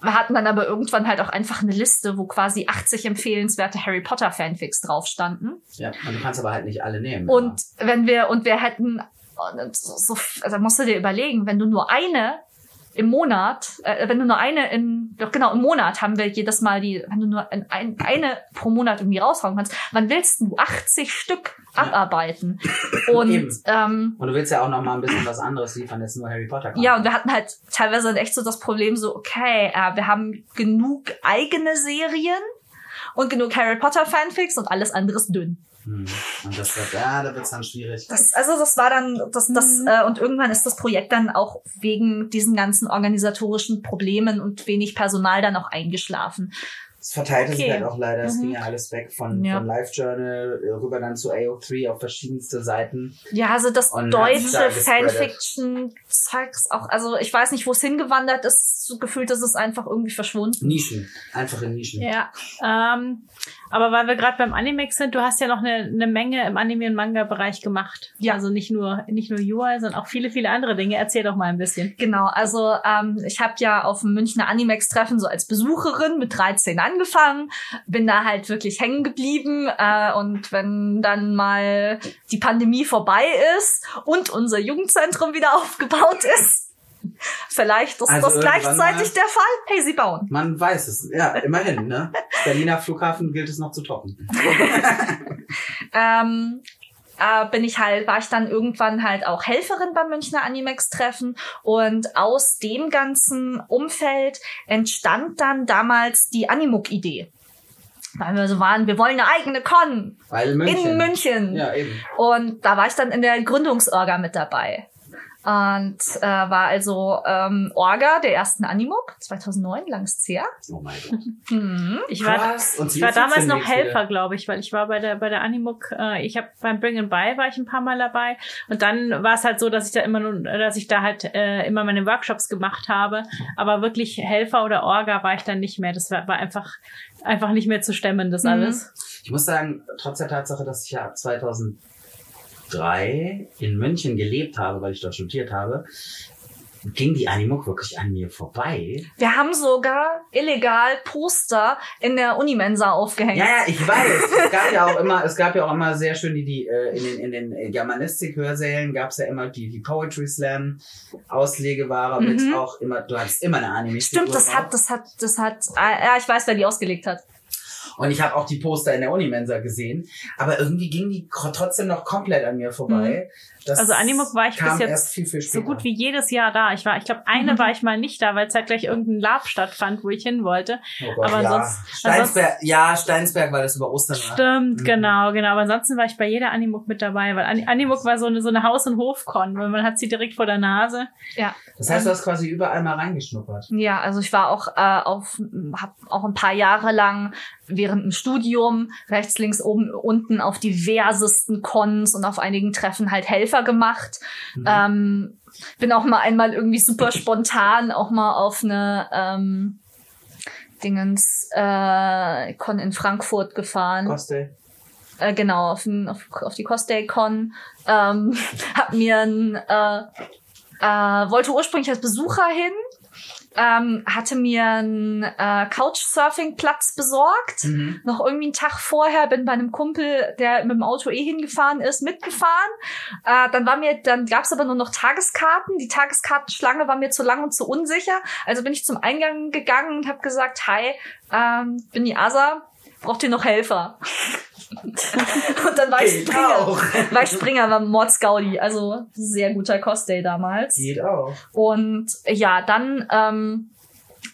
wir hatten dann aber irgendwann halt auch einfach eine Liste, wo quasi 80 empfehlenswerte Harry Potter Fanfics drauf standen. ja. Und du kannst aber halt nicht alle nehmen. Und wenn wir, und wir hätten, und so, also musst du dir überlegen, wenn du nur eine im Monat, äh, wenn du nur eine in, doch genau, im Monat haben wir jedes Mal die, wenn du nur ein, ein, eine pro Monat irgendwie raushauen kannst, wann willst du 80 Stück abarbeiten? Und Eben. ähm, Und du willst ja auch noch mal ein bisschen was anderes liefern, als nur Harry Potter. ja, und wir hatten halt teilweise echt so das Problem so, okay, äh, wir haben genug eigene Serien und genug Harry Potter Fanfics und alles andere ist dünn. Hm. Und das wird, ja, da wird's dann schwierig. Das, also das war dann, das, das, Mhm. äh, und irgendwann ist das Projekt dann auch wegen diesen ganzen organisatorischen Problemen und wenig Personal dann auch eingeschlafen. Es verteilte sich Okay. halt auch leider. Es Mhm. ging ja alles weg von, Ja. von LiveJournal äh, rüber dann zu AO3 auf verschiedenste Seiten. Ja, also das Und sich deutsche. Fanfiction-Zeugs auch, also ich weiß nicht, wo es hingewandert ist, so gefühlt ist es einfach irgendwie verschwunden. Nischen. Einfache Nischen. Ja, ähm, aber weil wir gerade beim Animex sind, du hast ja noch eine, eine Menge im Anime- und Manga-Bereich gemacht. Ja. Also nicht nur nicht nur UI, sondern auch viele, viele andere Dinge. Erzähl doch mal ein bisschen. Genau, also ähm, ich habe ja auf dem Münchner Animex-Treffen so als Besucherin mit 13 angefangen, bin da halt wirklich hängen geblieben äh, und wenn dann mal die Pandemie vorbei ist und unser Jugendzentrum wieder aufgebaut ist, vielleicht ist Also das gleichzeitig der Fall. Hey, sie bauen. Man weiß es. Ja, immerhin, ne? Berliner Flughafen gilt es noch zu toppen. ähm, äh, bin ich halt, war ich dann irgendwann halt auch Helferin beim Münchner Animex-Treffen und aus dem ganzen Umfeld entstand dann damals die Animuk-Idee. Weil wir so waren, wir wollen eine eigene Con Weil München. in München. Ja, eben. Und da war ich dann in der Gründungsorga mit dabei. Und äh, war also ähm, Orga der ersten Animuk 2009, langes her. Oh mein Gott. Mhm. Ich war, ich war damals noch Helfer, glaube ich, weil ich war bei der bei der Animuk, äh, ich habe beim Bring and Buy war ich ein paar Mal dabei und dann war es halt so, dass ich da immer nur, dass ich da halt äh, immer meine Workshops gemacht habe, aber wirklich Helfer oder Orga war ich dann nicht mehr. Das war, war einfach einfach nicht mehr zu stemmen, das Mhm. alles. Ich muss sagen, trotz der Tatsache, dass ich ja ab 2003 in München gelebt habe, weil ich dort studiert habe, ging die Animuk wirklich an mir vorbei. Wir haben sogar illegal Poster in der Unimensa aufgehängt. Ja, ja, ich weiß. Es gab ja auch immer, es gab ja auch immer sehr schön die, die äh, in den, in den Germanistik-Hörsälen gab es ja immer die, die Poetry Slam Auslegeware mit Mhm. auch immer, du hattest immer eine Anime. Stimmt, das hat, das hat, das hat, ah, ja, ich weiß, wer die ausgelegt hat. Und ich habe auch die Poster in der Unimensa gesehen. Aber irgendwie ging die trotzdem noch komplett an mir vorbei. Das Also Animuk war ich bis jetzt viel, viel so gut wie jedes Jahr da. Ich war, ich glaube, eine Mhm. war ich mal nicht da, weil zeitgleich irgendein Lab stattfand, wo ich hin wollte. Oh Gott, aber ja. ansonsten- Steinsberg, ja, Steinsberg, weil das über Ostern war. Stimmt, Mhm. genau, genau. Aber ansonsten war ich bei jeder Animuk mit dabei, weil Ani- Animuk war so eine, so eine Haus- und Hofkon, weil man hat sie direkt vor der Nase. Das heißt, du hast quasi überall mal reingeschnuppert. Ja, also ich war auch äh, auf, habe auch ein paar Jahre lang während dem Studium rechts, links, oben, unten auf diversesten Cons und auf einigen Treffen halt Helfer gemacht. Mhm. Ähm, bin auch mal einmal irgendwie super spontan auch mal auf eine ähm, Dingens äh, Con in Frankfurt gefahren. Coste. Äh, genau, auf, den, auf, auf die Cosday Con. Ähm, hab mir ein, äh, äh, wollte ursprünglich als Besucher hin, ähm, hatte mir einen äh, Couchsurfing-Platz besorgt. Mhm. Noch irgendwie einen Tag vorher bin bei einem Kumpel, der mit dem Auto eh hingefahren ist, mitgefahren. Äh, dann war mir, dann gab's aber nur noch Tageskarten. Die Tageskartenschlange war mir zu lang und zu unsicher. Also bin ich zum Eingang gegangen und habe gesagt, hi, ähm, bin die Asa, braucht ihr noch Helfer? und dann war ich Geht Springer. auch. War ich Springer, war Mordsgaudi. Also sehr guter Cosday damals. Geht auch. Und ja, dann, ähm,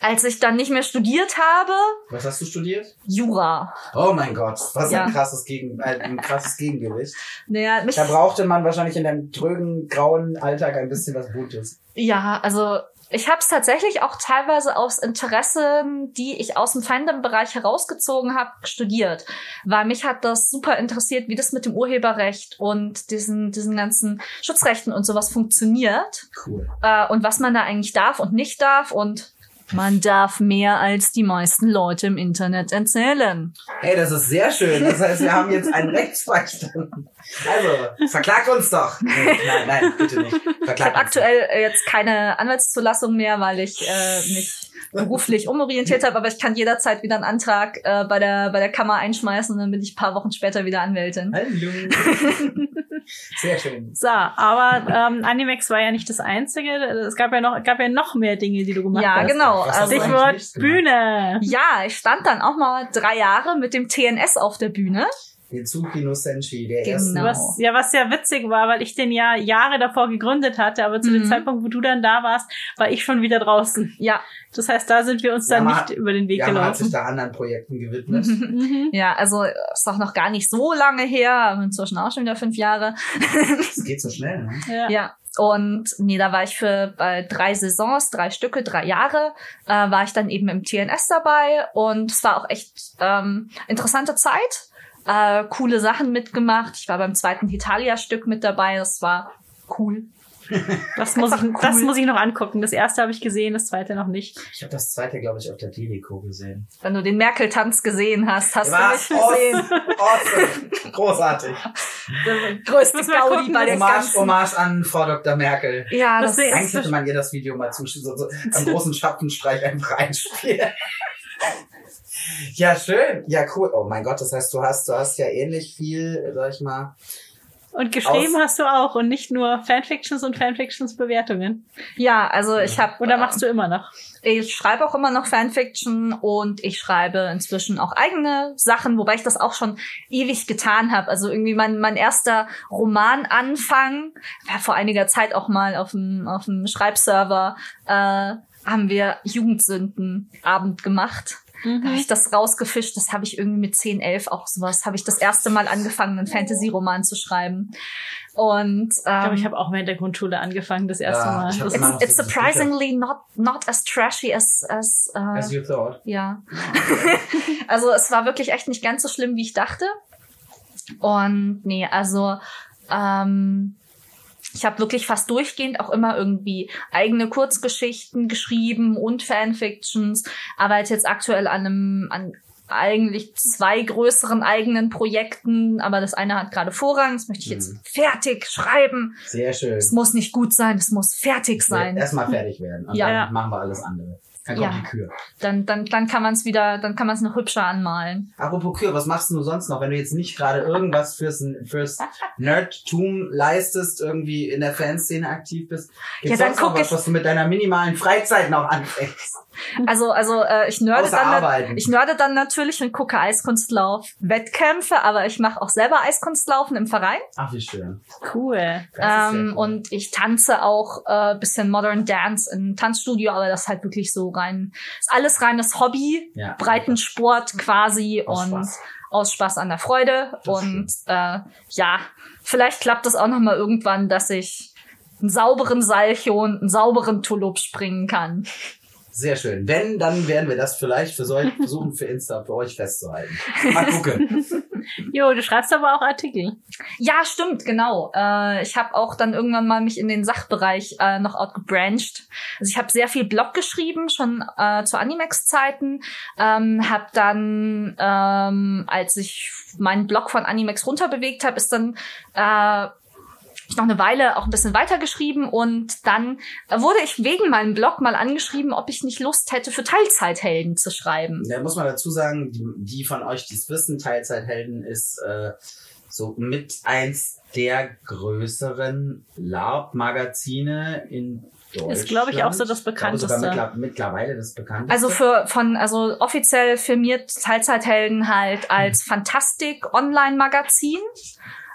als ich dann nicht mehr studiert habe, Was hast du studiert? Jura. Oh mein Gott, was Ja. ein krasses, Gegen äh, ein krasses Gegengewicht. Naja, mich, Da brauchte man wahrscheinlich in deinem trögen, grauen Alltag ein bisschen was Gutes. ja, also ich habe es tatsächlich auch teilweise aus Interessen, die ich aus dem Fandom-Bereich herausgezogen habe, studiert. Weil mich hat das super interessiert, wie das mit dem Urheberrecht und diesen, diesen ganzen Schutzrechten und sowas funktioniert. Cool. äh, und was man da eigentlich darf und nicht darf und man darf mehr als die meisten Leute im Internet erzählen. Hey, das ist sehr schön. Das heißt, wir haben jetzt einen Rechtsbeistand. Also, verklagt uns doch. Nee, nein, nein, bitte nicht. Ich Verklagt habe uns aktuell äh, jetzt keine Anwaltszulassung mehr, weil ich äh, mich beruflich umorientiert habe, aber ich kann jederzeit wieder einen Antrag äh, bei der bei der Kammer einschmeißen und dann bin ich ein paar Wochen später wieder Anwältin. Hallo. Sehr schön. So, aber ähm, Animex war ja nicht das Einzige. Es gab ja noch, gab ja noch mehr Dinge, die du gemacht Ja, hast. genau. Was hast Also, Stichwort? Bühne. ja, ich stand dann auch mal drei Jahre mit dem TNS auf der Bühne. Hitsuki no Senshi, der Genau. erste. Was, ja, was ja witzig war, weil ich den ja Jahre davor gegründet hatte, aber zu dem Mhm. Zeitpunkt, wo du dann da warst, war ich schon wieder draußen. Ja, Das heißt, da sind wir uns dann Ja, nicht hat- über den Weg Ja, man hat sich gelaufen. da anderen Projekten gewidmet. Mhm. ja, also ist auch noch gar nicht so lange her, aber inzwischen auch schon wieder fünf Jahre. Es geht so schnell, ne? Ja. Ja. Und nee, da war ich für bei drei Saisons, drei Stücke, drei Jahre, äh, war ich dann eben im TNS dabei und es war auch echt ähm, interessante Zeit. Äh, coole Sachen mitgemacht. Ich war beim zweiten Italia-Stück mit dabei. Das war cool. Das, muss ich, Einfach das cool. muss ich noch angucken. Das erste habe ich gesehen, das zweite noch nicht. Ich habe das zweite, glaube ich, auf der Delico gesehen. Wenn du den Merkel-Tanz gesehen hast, hast Was? du mich gesehen. Awesome. Großartig. Größte Gaudi gucken, bei der Hommage, ganzen. Hommage an Frau Dr. Merkel. Ja, das, Deswegen- Eigentlich hätte man ihr das Video mal zu so, so am großen Schappenstreich einfach einspielen. Ja, schön. Ja, cool. Oh mein Gott, das heißt, du hast, du hast ja ähnlich viel, sag ich mal. Und geschrieben hast du auch und nicht nur Fanfictions und Fanfictions-Bewertungen. ja, also ich habe Oder machst du immer noch? Ich schreibe auch immer noch Fanfiction und ich schreibe inzwischen auch eigene Sachen, wobei ich das auch schon ewig getan habe. Also irgendwie mein, mein erster Romananfang war vor einiger Zeit auch mal auf dem, auf dem Schreibserver, äh, haben wir Jugendsündenabend gemacht. Da habe ich das rausgefischt, das habe ich irgendwie mit 10, 11 auch sowas, habe ich das erste Mal angefangen, einen Fantasy-Roman zu schreiben. Und Ich glaube, ähm, ich habe auch während der Grundschule angefangen, das erste Ja, Mal. it's, noch it's surprisingly not, not as trashy as, as, äh, As you thought. ja. also es war wirklich echt nicht ganz so schlimm, wie ich dachte. Und nee, also ähm, ich habe wirklich fast durchgehend auch immer irgendwie eigene Kurzgeschichten geschrieben und Fanfictions, arbeite jetzt aktuell an einem an eigentlich zwei größeren eigenen Projekten, aber das eine hat gerade Vorrang, das möchte ich jetzt Mhm. fertig schreiben. Sehr schön. Es muss nicht gut sein, es muss fertig sein. Erstmal fertig werden. Und Ja. dann machen wir alles andere. Ja. die Kür. Dann, dann, dann kann man es wieder, dann kann man es noch hübscher anmalen. Apropos Kür, was machst du sonst noch, wenn du jetzt nicht gerade irgendwas fürs, fürs Nerdtum leistest, irgendwie in der Fanszene aktiv bist? Gibt's Ja, dann sonst noch guck was, ich- was du mit deiner minimalen Freizeit noch anfängst? Also, also äh, ich nörde Außer dann, arbeiten. ich nörde dann natürlich und gucke Eiskunstlauf Wettkämpfe, aber ich mache auch selber Eiskunstlaufen im Verein. Ach, wie schön. Cool. Das Ähm, cool. Und ich tanze auch äh, bisschen Modern Dance im Tanzstudio, aber das ist halt wirklich so rein, ist alles reines Hobby, Ja. Breitensport quasi Aus und Spaß. aus Spaß an der Freude. Das und äh, ja, vielleicht klappt es auch noch mal irgendwann, dass ich einen sauberen Salcho und einen sauberen Tulip springen kann. Sehr schön. Wenn, dann werden wir das vielleicht für euch versuchen, für Insta für euch festzuhalten. Mal gucken. Jo, du schreibst aber auch Artikel. Ja, stimmt, genau. Äh, ich habe auch dann irgendwann mal mich in den Sachbereich äh, noch outgebrancht. Also ich habe sehr viel Blog geschrieben, schon äh, zu Animex-Zeiten. Ähm, habe dann, ähm, als ich meinen Blog von Animex runterbewegt habe, ist dann äh, ich noch eine Weile auch ein bisschen weitergeschrieben und dann wurde ich wegen meinem Blog mal angeschrieben, ob ich nicht Lust hätte, für Teilzeithelden zu schreiben. Da muss man dazu sagen, die, die von euch, die es wissen, Teilzeithelden ist äh, so mit eins der größeren LARP-Magazine in Deutschland. Ist, glaube ich, auch so das Ich glaube sogar bekannteste. mittler- mittlerweile das bekannteste. Also für von also offiziell firmiert Teilzeithelden halt als Fantastik Online Magazin.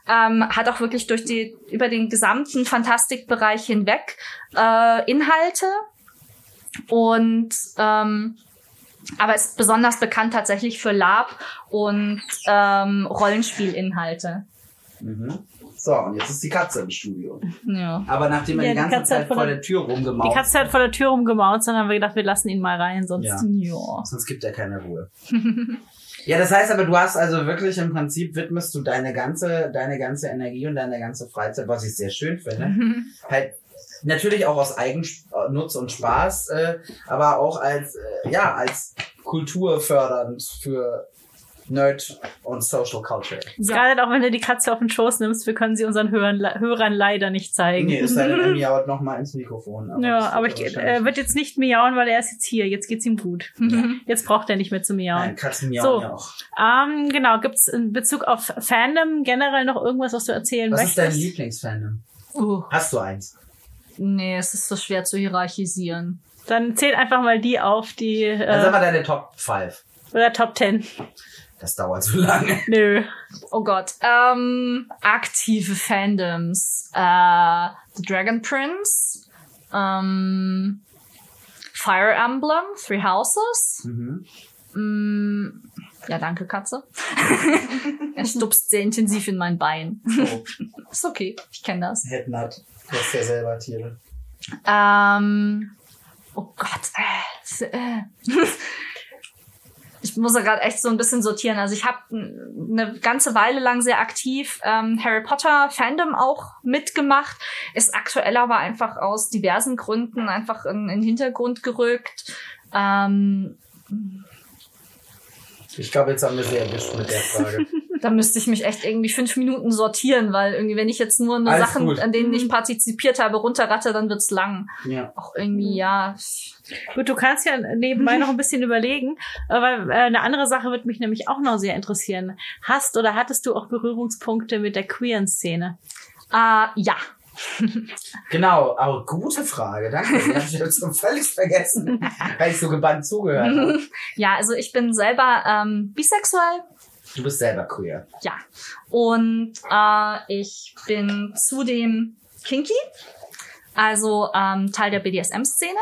Ähm, hat auch wirklich durch die über den gesamten Fantastikbereich hinweg äh, Inhalte und ähm, aber ist besonders bekannt tatsächlich für Lab und ähm, Rollenspielinhalte. Mhm. So, und jetzt ist die Katze im Studio. Ja. Aber nachdem er Ja, die die ganze Katze hat Zeit vor der- der Tür Die rumgemaut Katze hat vor der Tür rumgemauzt, dann haben wir gedacht, wir lassen ihn mal rein, sonst Ja. ja. Sonst gibt er keine Ruhe. ja, das heißt aber, du hast also wirklich im Prinzip widmest du deine ganze, deine ganze Energie und deine ganze Freizeit, was ich sehr schön finde. halt natürlich auch aus Eigennutz und Spaß, äh, aber auch als, äh, ja, als kulturfördernd für Nerd und Social Culture. Gerade auch wenn du die Katze auf den Schoß nimmst, wir können sie unseren Hörern, Hörern leider nicht zeigen. Nee, ist leider er miaut noch mal ins Mikrofon. ja, das aber ich, er wird jetzt nicht miauen, weil er ist jetzt hier. Jetzt geht's ihm gut. Jetzt braucht er nicht mehr zu miauen. Nein, Katzen miauen So. ja auch. Ähm, genau, gibt's in Bezug auf Fandom generell noch irgendwas, was du erzählen Was ist dein möchtest? Lieblingsfandom? Uh, Hast du eins? nee, es ist so schwer zu hierarchisieren. Dann zähl einfach mal die auf, die Dann sag äh, mal deine Top 5. oder Top 10. Das dauert zu lange. Nö. Oh Gott. Ähm, aktive Fandoms. Äh, The Dragon Prince. Ähm, Fire Emblem, Three Houses. Mhm. Mm, ja, danke, Katze. er stupst sehr intensiv in mein Bein. Oh, Ist okay, ich kenne das. Headnut. Du hast ja selber Tiere. Ähm, oh Gott. Äh, äh. Ich muss ja gerade echt so ein bisschen sortieren. Also ich habe eine ganze Weile lang sehr aktiv ähm, Harry Potter Fandom auch mitgemacht. Ist aktuell aber einfach aus diversen Gründen einfach in, in den Hintergrund gerückt. Ähm, Ich glaube, jetzt haben wir sie erwischt mit der Frage. da müsste ich mich echt irgendwie fünf Minuten sortieren, weil irgendwie, wenn ich jetzt nur, nur Alles Sachen, gut. an denen ich partizipiert habe, runterratte, dann wird's lang. ja. Auch irgendwie, ja. Gut, du kannst ja nebenbei noch ein bisschen überlegen, aber äh, eine andere Sache wird mich nämlich auch noch sehr interessieren. Hast oder hattest du auch Berührungspunkte mit der queeren Szene? Äh, ja. Genau, aber gute Frage, danke. Die habe ich jetzt so völlig vergessen, weil ich so gebannt zugehört habe. Ja, also ich bin selber ähm, bisexuell, Du bist selber queer. ja. Und äh, ich bin zudem kinky, also ähm, Teil der BDSM-Szene.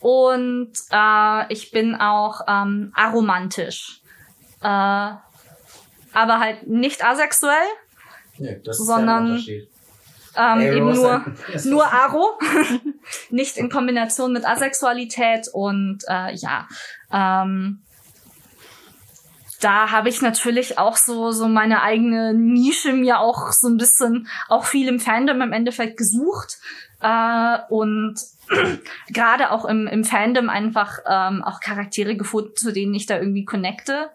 Und äh, ich bin auch ähm, aromantisch. Äh, aber halt nicht asexuell, Nee, das ist Sondern- ja ein Unterschied. ähm, eben nur, ist nur Aro, nicht in Kombination mit Asexualität und äh, ja, ähm, da habe ich natürlich auch so so meine eigene Nische mir auch so ein bisschen auch viel im Fandom im Endeffekt gesucht äh, und gerade auch im, im Fandom einfach ähm, auch Charaktere gefunden, zu denen ich da irgendwie connecte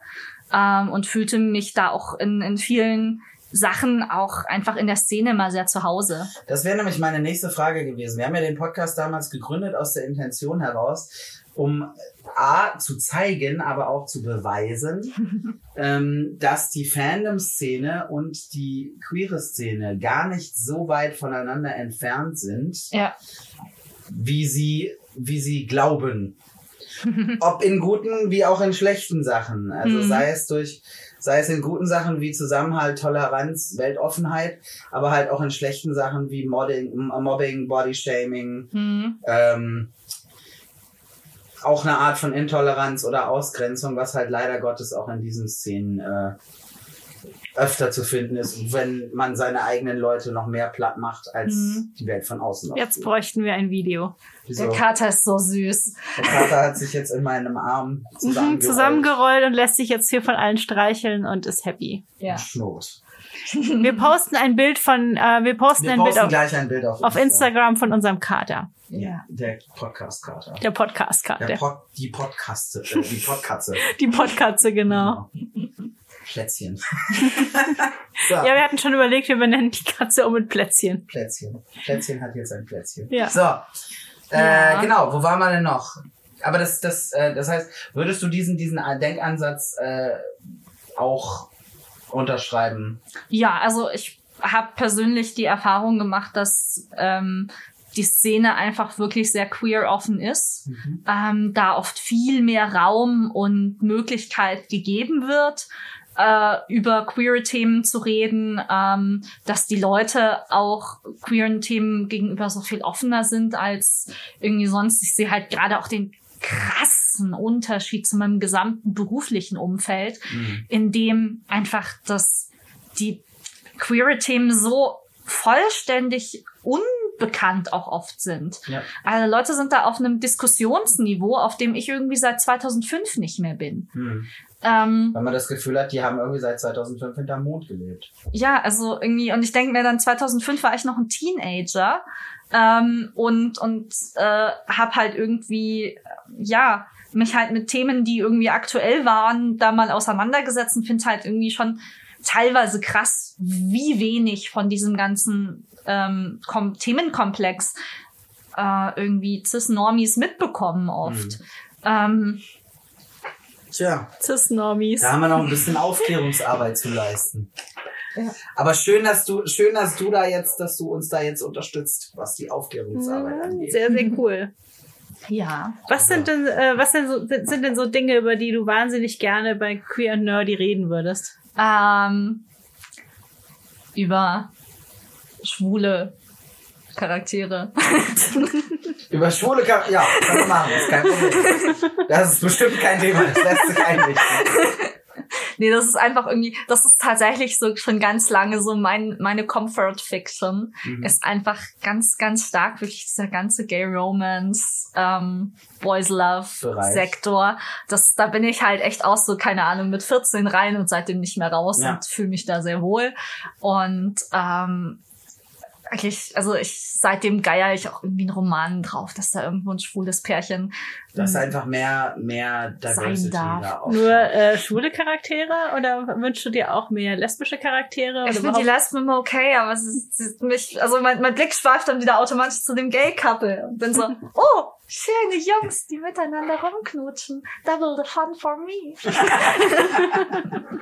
ähm, und fühlte mich da auch in, in vielen Sachen auch einfach in der Szene mal sehr zu Hause. Das wäre nämlich meine nächste Frage gewesen. Wir haben ja den Podcast damals gegründet aus der Intention heraus, um A, zu zeigen, aber auch zu beweisen, ähm, dass die Fandom-Szene und die queere Szene gar nicht so weit voneinander entfernt sind, Ja. wie sie wie sie glauben. Ob in guten wie auch in schlechten Sachen. Also Mhm. sei es durch, sei es in guten Sachen wie Zusammenhalt, Toleranz, Weltoffenheit, aber halt auch in schlechten Sachen wie Modding, Mobbing, Bodyshaming, Hm. ähm, auch eine Art von Intoleranz oder Ausgrenzung, was halt leider Gottes auch in diesen Szenen äh, öfter zu finden ist, wenn man seine eigenen Leute noch mehr platt macht, als Mhm. die Welt von außen. Jetzt bräuchten wir ein Video. Wieso? Der Kater ist so süß. Der Kater hat sich jetzt in meinem Arm Mhm, zusammengerollt. Zusammengerollt und lässt sich jetzt hier von allen streicheln und ist happy. Ja. und schnurrt. Wir posten ein Bild von, äh, wir posten Wir ein posten Bild auf, gleich ein Bild auf, auf Instagram von unserem Kater. Ja, der Podcast-Kater. Der Podcast-Kater. Pod, die Podcaste, äh, die Podkatze. Die Podkatze, genau. Plätzchen. so, Ja, wir hatten schon überlegt, wir benennen die Katze um mit Plätzchen. Plätzchen. Plätzchen hat jetzt ein Plätzchen. Ja. So, äh, Ja. genau, wo waren wir denn noch? Aber das, das, äh, das heißt, würdest du diesen, diesen Denkansatz äh, auch unterschreiben? Ja, also ich habe persönlich die Erfahrung gemacht, dass ähm, die Szene einfach wirklich sehr queer offen ist, ähm, da oft viel mehr Raum und Möglichkeit gegeben wird, äh, über queere Themen zu reden, ähm, dass die Leute auch queeren Themen gegenüber so viel offener sind als irgendwie sonst. Ich sehe halt gerade auch den krassen Unterschied zu meinem gesamten beruflichen Umfeld, Mhm. in dem einfach das die queere Themen so vollständig unbekannt auch oft sind. Ja. Also Leute sind da auf einem Diskussionsniveau, auf dem ich irgendwie seit 2005 nicht mehr bin. Hm. Ähm, Wenn man das Gefühl hat, die haben irgendwie seit 2005 hinterm Mond gelebt. ja, also irgendwie, und ich denke mir dann, 2005 war ich noch ein Teenager ähm, und, und äh, habe halt irgendwie, ja, mich halt mit Themen, die irgendwie aktuell waren, da mal auseinandergesetzt und finde halt irgendwie schon teilweise krass, wie wenig von diesem ganzen ähm, Kom Themenkomplex äh, irgendwie Cis-Normies mitbekommen oft. Ähm, Tja, Cis-Normies. da haben wir noch ein bisschen Aufklärungsarbeit zu leisten. Ja. Aber schön, dass du, schön, dass du da jetzt, dass du uns da jetzt unterstützt, was die Aufklärungsarbeit Mhm, angeht. Sehr, sehr cool. ja. Was sind denn, äh, was denn so, sind, sind denn so Dinge, über die du wahnsinnig gerne bei Queer and Nerdy reden würdest? ähm, über schwule Charaktere. Über schwule Char ja, können wir machen, das ist kein Problem. Das ist bestimmt kein Thema, das lässt sich einrichten. nee, das ist einfach irgendwie, das ist tatsächlich so schon ganz lange so mein, meine Comfort Fiction. Mhm. Ist einfach ganz, ganz stark wirklich dieser ganze Gay Romance, ähm, Boys Love Bereich. Sektor. Das, da bin ich halt echt auch so, keine Ahnung, mit 14 rein und seitdem nicht mehr raus Ja. und fühle mich da sehr wohl. Und, ähm, eigentlich, also ich, seitdem geier ich auch irgendwie einen Roman drauf, dass da irgendwo ein schwules Pärchen Dass einfach mehr, mehr Diversity darf. da auch. Nur äh, schwule Charaktere oder wünschst du dir auch mehr lesbische Charaktere? Ich finde die Lesben immer okay, aber es ist, es ist mich, also mein, mein Blick schweift dann wieder automatisch zu dem Gay-Couple und bin so, oh, schöne Jungs, die miteinander rumknutschen. Double the fun for me.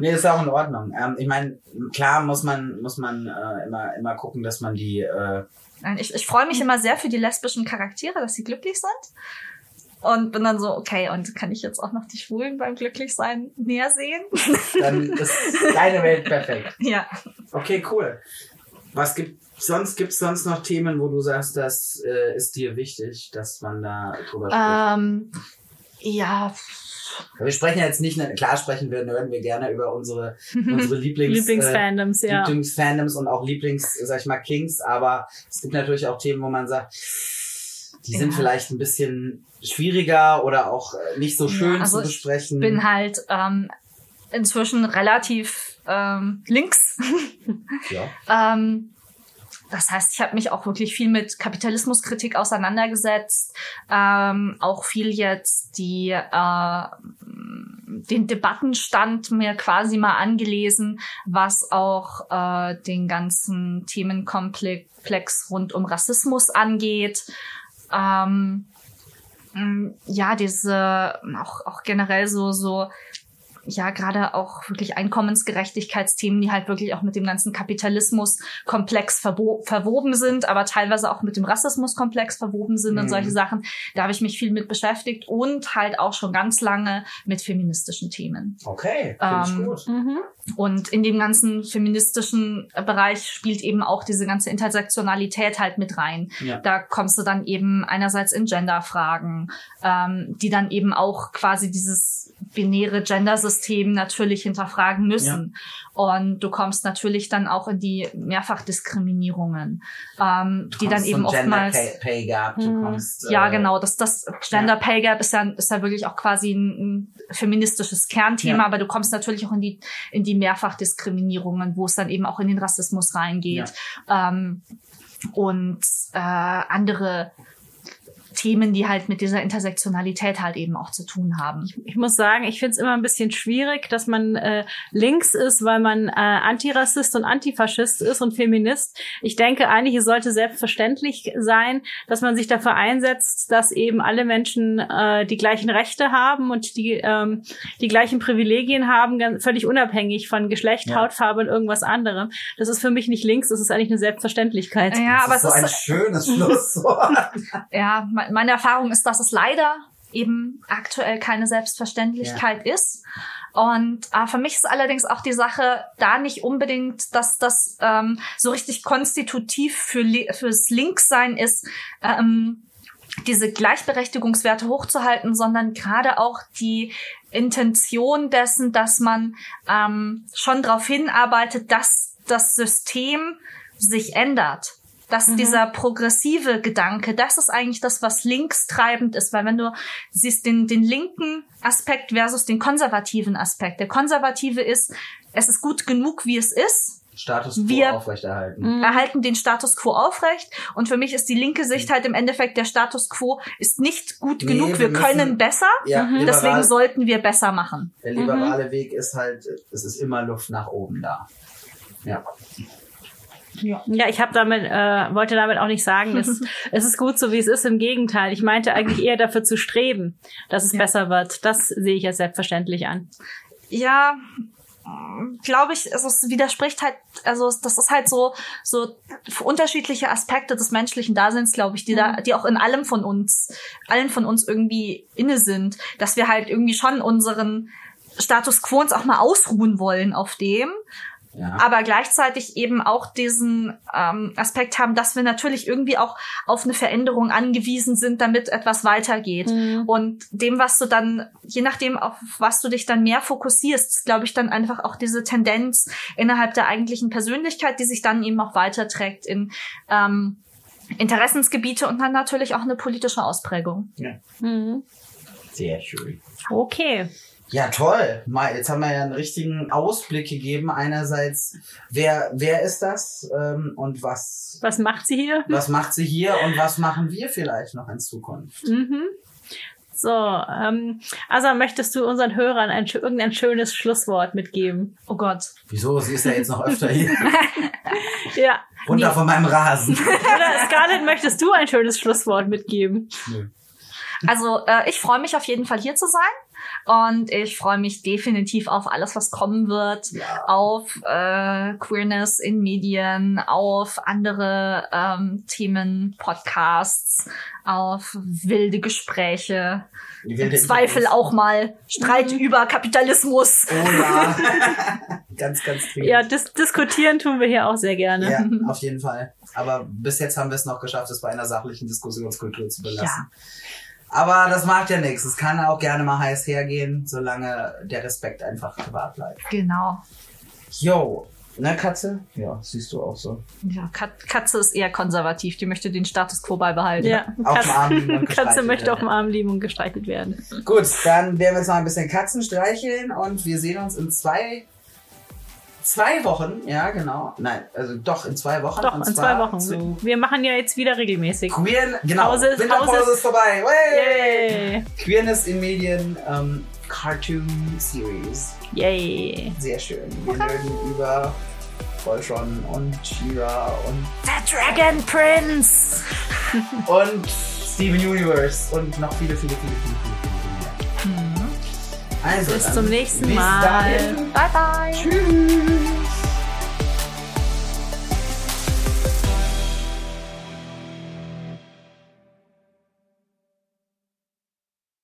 Nee, ist auch in Ordnung. Ähm, ich meine, klar muss man, muss man äh, immer, immer gucken, dass man die, äh, Nein, Ich, ich freue mich immer sehr für die lesbischen Charaktere, dass sie glücklich sind. Und bin dann so, okay, und kann ich jetzt auch noch die Schwulen beim Glücklichsein näher sehen? dann ist deine Welt perfekt. ja. Okay, cool. Was gibt sonst gibt's sonst noch Themen, wo du sagst, das äh, ist dir wichtig, dass man da drüber spricht? Ähm, ja. Wir sprechen jetzt nicht, klar sprechen wir, hören wir gerne über unsere, unsere Lieblings, Lieblingsfandoms, äh, ja. Lieblingsfandoms und auch Lieblings, sag ich mal, Kings, aber es gibt natürlich auch Themen, wo man sagt, die sind Ja. vielleicht ein bisschen schwieriger oder auch äh, nicht so Ja, schön also zu ich besprechen. bin halt ähm, inzwischen relativ ähm, links. ja. ähm, das heißt, ich habe mich auch wirklich viel mit Kapitalismuskritik auseinandergesetzt, ähm, auch viel jetzt die äh, den Debattenstand mir quasi mal angelesen, was auch äh, den ganzen Themenkomplex rund um Rassismus angeht. Ähm, ja, diese auch, auch generell so so ja gerade auch wirklich Einkommensgerechtigkeitsthemen, die halt wirklich auch mit dem ganzen Kapitalismus-Komplex verwo verwoben sind, aber teilweise auch mit dem Rassismus-Komplex verwoben sind Mhm. und solche Sachen. Da habe ich mich viel mit beschäftigt und halt auch schon ganz lange mit feministischen Themen. Okay, finde ich Ähm, gut. Mhm. Und in dem ganzen feministischen Bereich spielt eben auch diese ganze Intersektionalität halt mit rein. Ja. Da kommst du dann eben einerseits in Genderfragen, ähm, die dann eben auch quasi dieses binäre Gendersystem natürlich hinterfragen müssen. Und du kommst natürlich dann auch in die Mehrfachdiskriminierungen, ähm, die dann eben zum Gender oftmals Pay, Pay Gap, du Mhm. kommst, ja, äh, genau. Das, das Gender Pay Gap ist ja, ist ja wirklich auch quasi ein, ein feministisches Kernthema, Ja. aber du kommst natürlich auch in die, in die Mehrfachdiskriminierungen, wo es dann eben auch in den Rassismus reingeht. Ähm, und äh, andere Themen, die halt mit dieser Intersektionalität halt eben auch zu tun haben. Ich muss sagen, ich finde es immer ein bisschen schwierig, dass man äh, links ist, weil man äh, Antirassist und Antifaschist ist und Feminist. Ich denke eigentlich, es sollte selbstverständlich sein, dass man sich dafür einsetzt, dass eben alle Menschen äh, die gleichen Rechte haben und die ähm, die gleichen Privilegien haben, ganz, völlig unabhängig von Geschlecht, Ja. Hautfarbe und irgendwas anderem. Das ist für mich nicht links, das ist eigentlich eine Selbstverständlichkeit. Ja, aber das ist so es ein ist, schönes Schlusswort. ja, meine Erfahrung ist, dass es leider eben aktuell keine Selbstverständlichkeit ist. Und äh, für mich ist allerdings auch die Sache da nicht unbedingt, dass das ähm, so richtig konstitutiv für fürs Linkssein ist, ähm, diese Gleichberechtigungswerte hochzuhalten, sondern gerade auch die Intention dessen, dass man ähm, schon darauf hinarbeitet, dass das System sich ändert. Dass Mhm. dieser progressive Gedanke, das ist eigentlich das, was linkstreibend ist, weil wenn du siehst den, den linken Aspekt versus den konservativen Aspekt. Der konservative ist, es ist gut genug, wie es ist, Status quo Wir- aufrechterhalten. Mhm. erhalten den Status quo aufrecht. Und für mich ist die linke Sicht halt im Endeffekt, der Status quo ist nicht gut Nee, genug, wir wir können müssen- besser, Ja, Mhm. liberal, deswegen sollten wir besser machen. der liberale Weg ist halt, es ist immer Luft nach oben da. Ja. Ja, ich habe damit, äh, wollte damit auch nicht sagen, es, es ist gut so, wie es ist. Im Gegenteil, ich meinte eigentlich eher dafür zu streben, dass es Ja. besser wird. Das sehe ich als selbstverständlich an. Ja, glaube ich, also es widerspricht halt, also das ist halt so, so unterschiedliche Aspekte des menschlichen Daseins, glaube ich, die da, die auch in allem von uns, allen von uns irgendwie inne sind, dass wir halt irgendwie schon unseren Status quo uns auch mal ausruhen wollen auf dem, ja. aber gleichzeitig eben auch diesen ähm, Aspekt haben, dass wir natürlich irgendwie auch auf eine Veränderung angewiesen sind, damit etwas weitergeht. Und dem, was du dann, je nachdem, auf was du dich dann mehr fokussierst, glaube ich, dann einfach auch diese Tendenz innerhalb der eigentlichen Persönlichkeit, die sich dann eben auch weiterträgt in ähm, Interessensgebiete und dann natürlich auch eine politische Ausprägung. Mhm. Sehr schön. Okay. Ja, toll. Mal, jetzt haben wir ja einen richtigen Ausblick gegeben. Einerseits, wer, wer ist das ähm, und was, Was macht sie hier? was macht sie hier und was machen wir vielleicht noch in Zukunft? Mhm. So, ähm, also möchtest du unseren Hörern ein, irgendein schönes Schlusswort mitgeben? Oh Gott. Wieso? Sie ist ja jetzt noch öfter hier. Ja. Runter von meinem Rasen. Oder Scarlett, möchtest du ein schönes Schlusswort mitgeben? Also äh, ich freue mich auf jeden Fall hier zu sein. Und ich freue mich definitiv auf alles, was kommen wird, Ja. auf äh, Queerness in Medien, auf andere ähm, Themen, Podcasts, auf wilde Gespräche, wilde im Zweifel Interviews. auch mal Streit über Kapitalismus. Oh ja. ganz, ganz dringend. Ja, dis diskutieren tun wir hier auch sehr gerne. Ja, auf jeden Fall. Aber bis jetzt haben wir es noch geschafft, es bei einer sachlichen Diskussionskultur zu belassen. Aber das macht ja nichts. Es kann auch gerne mal heiß hergehen, solange der Respekt einfach gewahrt bleibt. Genau. Yo, ne Katze? Ja, siehst du auch so. Ja, Kat Katze ist eher konservativ, die möchte den Status quo beibehalten. Ja, Auf dem Arm liegen und Katze möchte werden. auf dem Arm liegen und gestreichelt werden. Gut, dann werden wir jetzt noch ein bisschen Katzen streicheln und wir sehen uns in zwei zwei Wochen. Ja, genau. Nein, also doch in zwei Wochen. Doch, und in zwei Wochen. Zu Wir machen ja jetzt wieder regelmäßig. Queer, genau. Pause ist- Winterpause Pause ist- vorbei. Yay! Queerness in Medien ähm, Cartoon Series. Yay! Sehr schön. Wir reden über Voltron und She-Ra und, The Dragon Prince! und Steven Universe und noch viele, viele, viele, viele, viele. Also Bis zum nächsten bis Mal. dahin. Bye bye. Tschüss.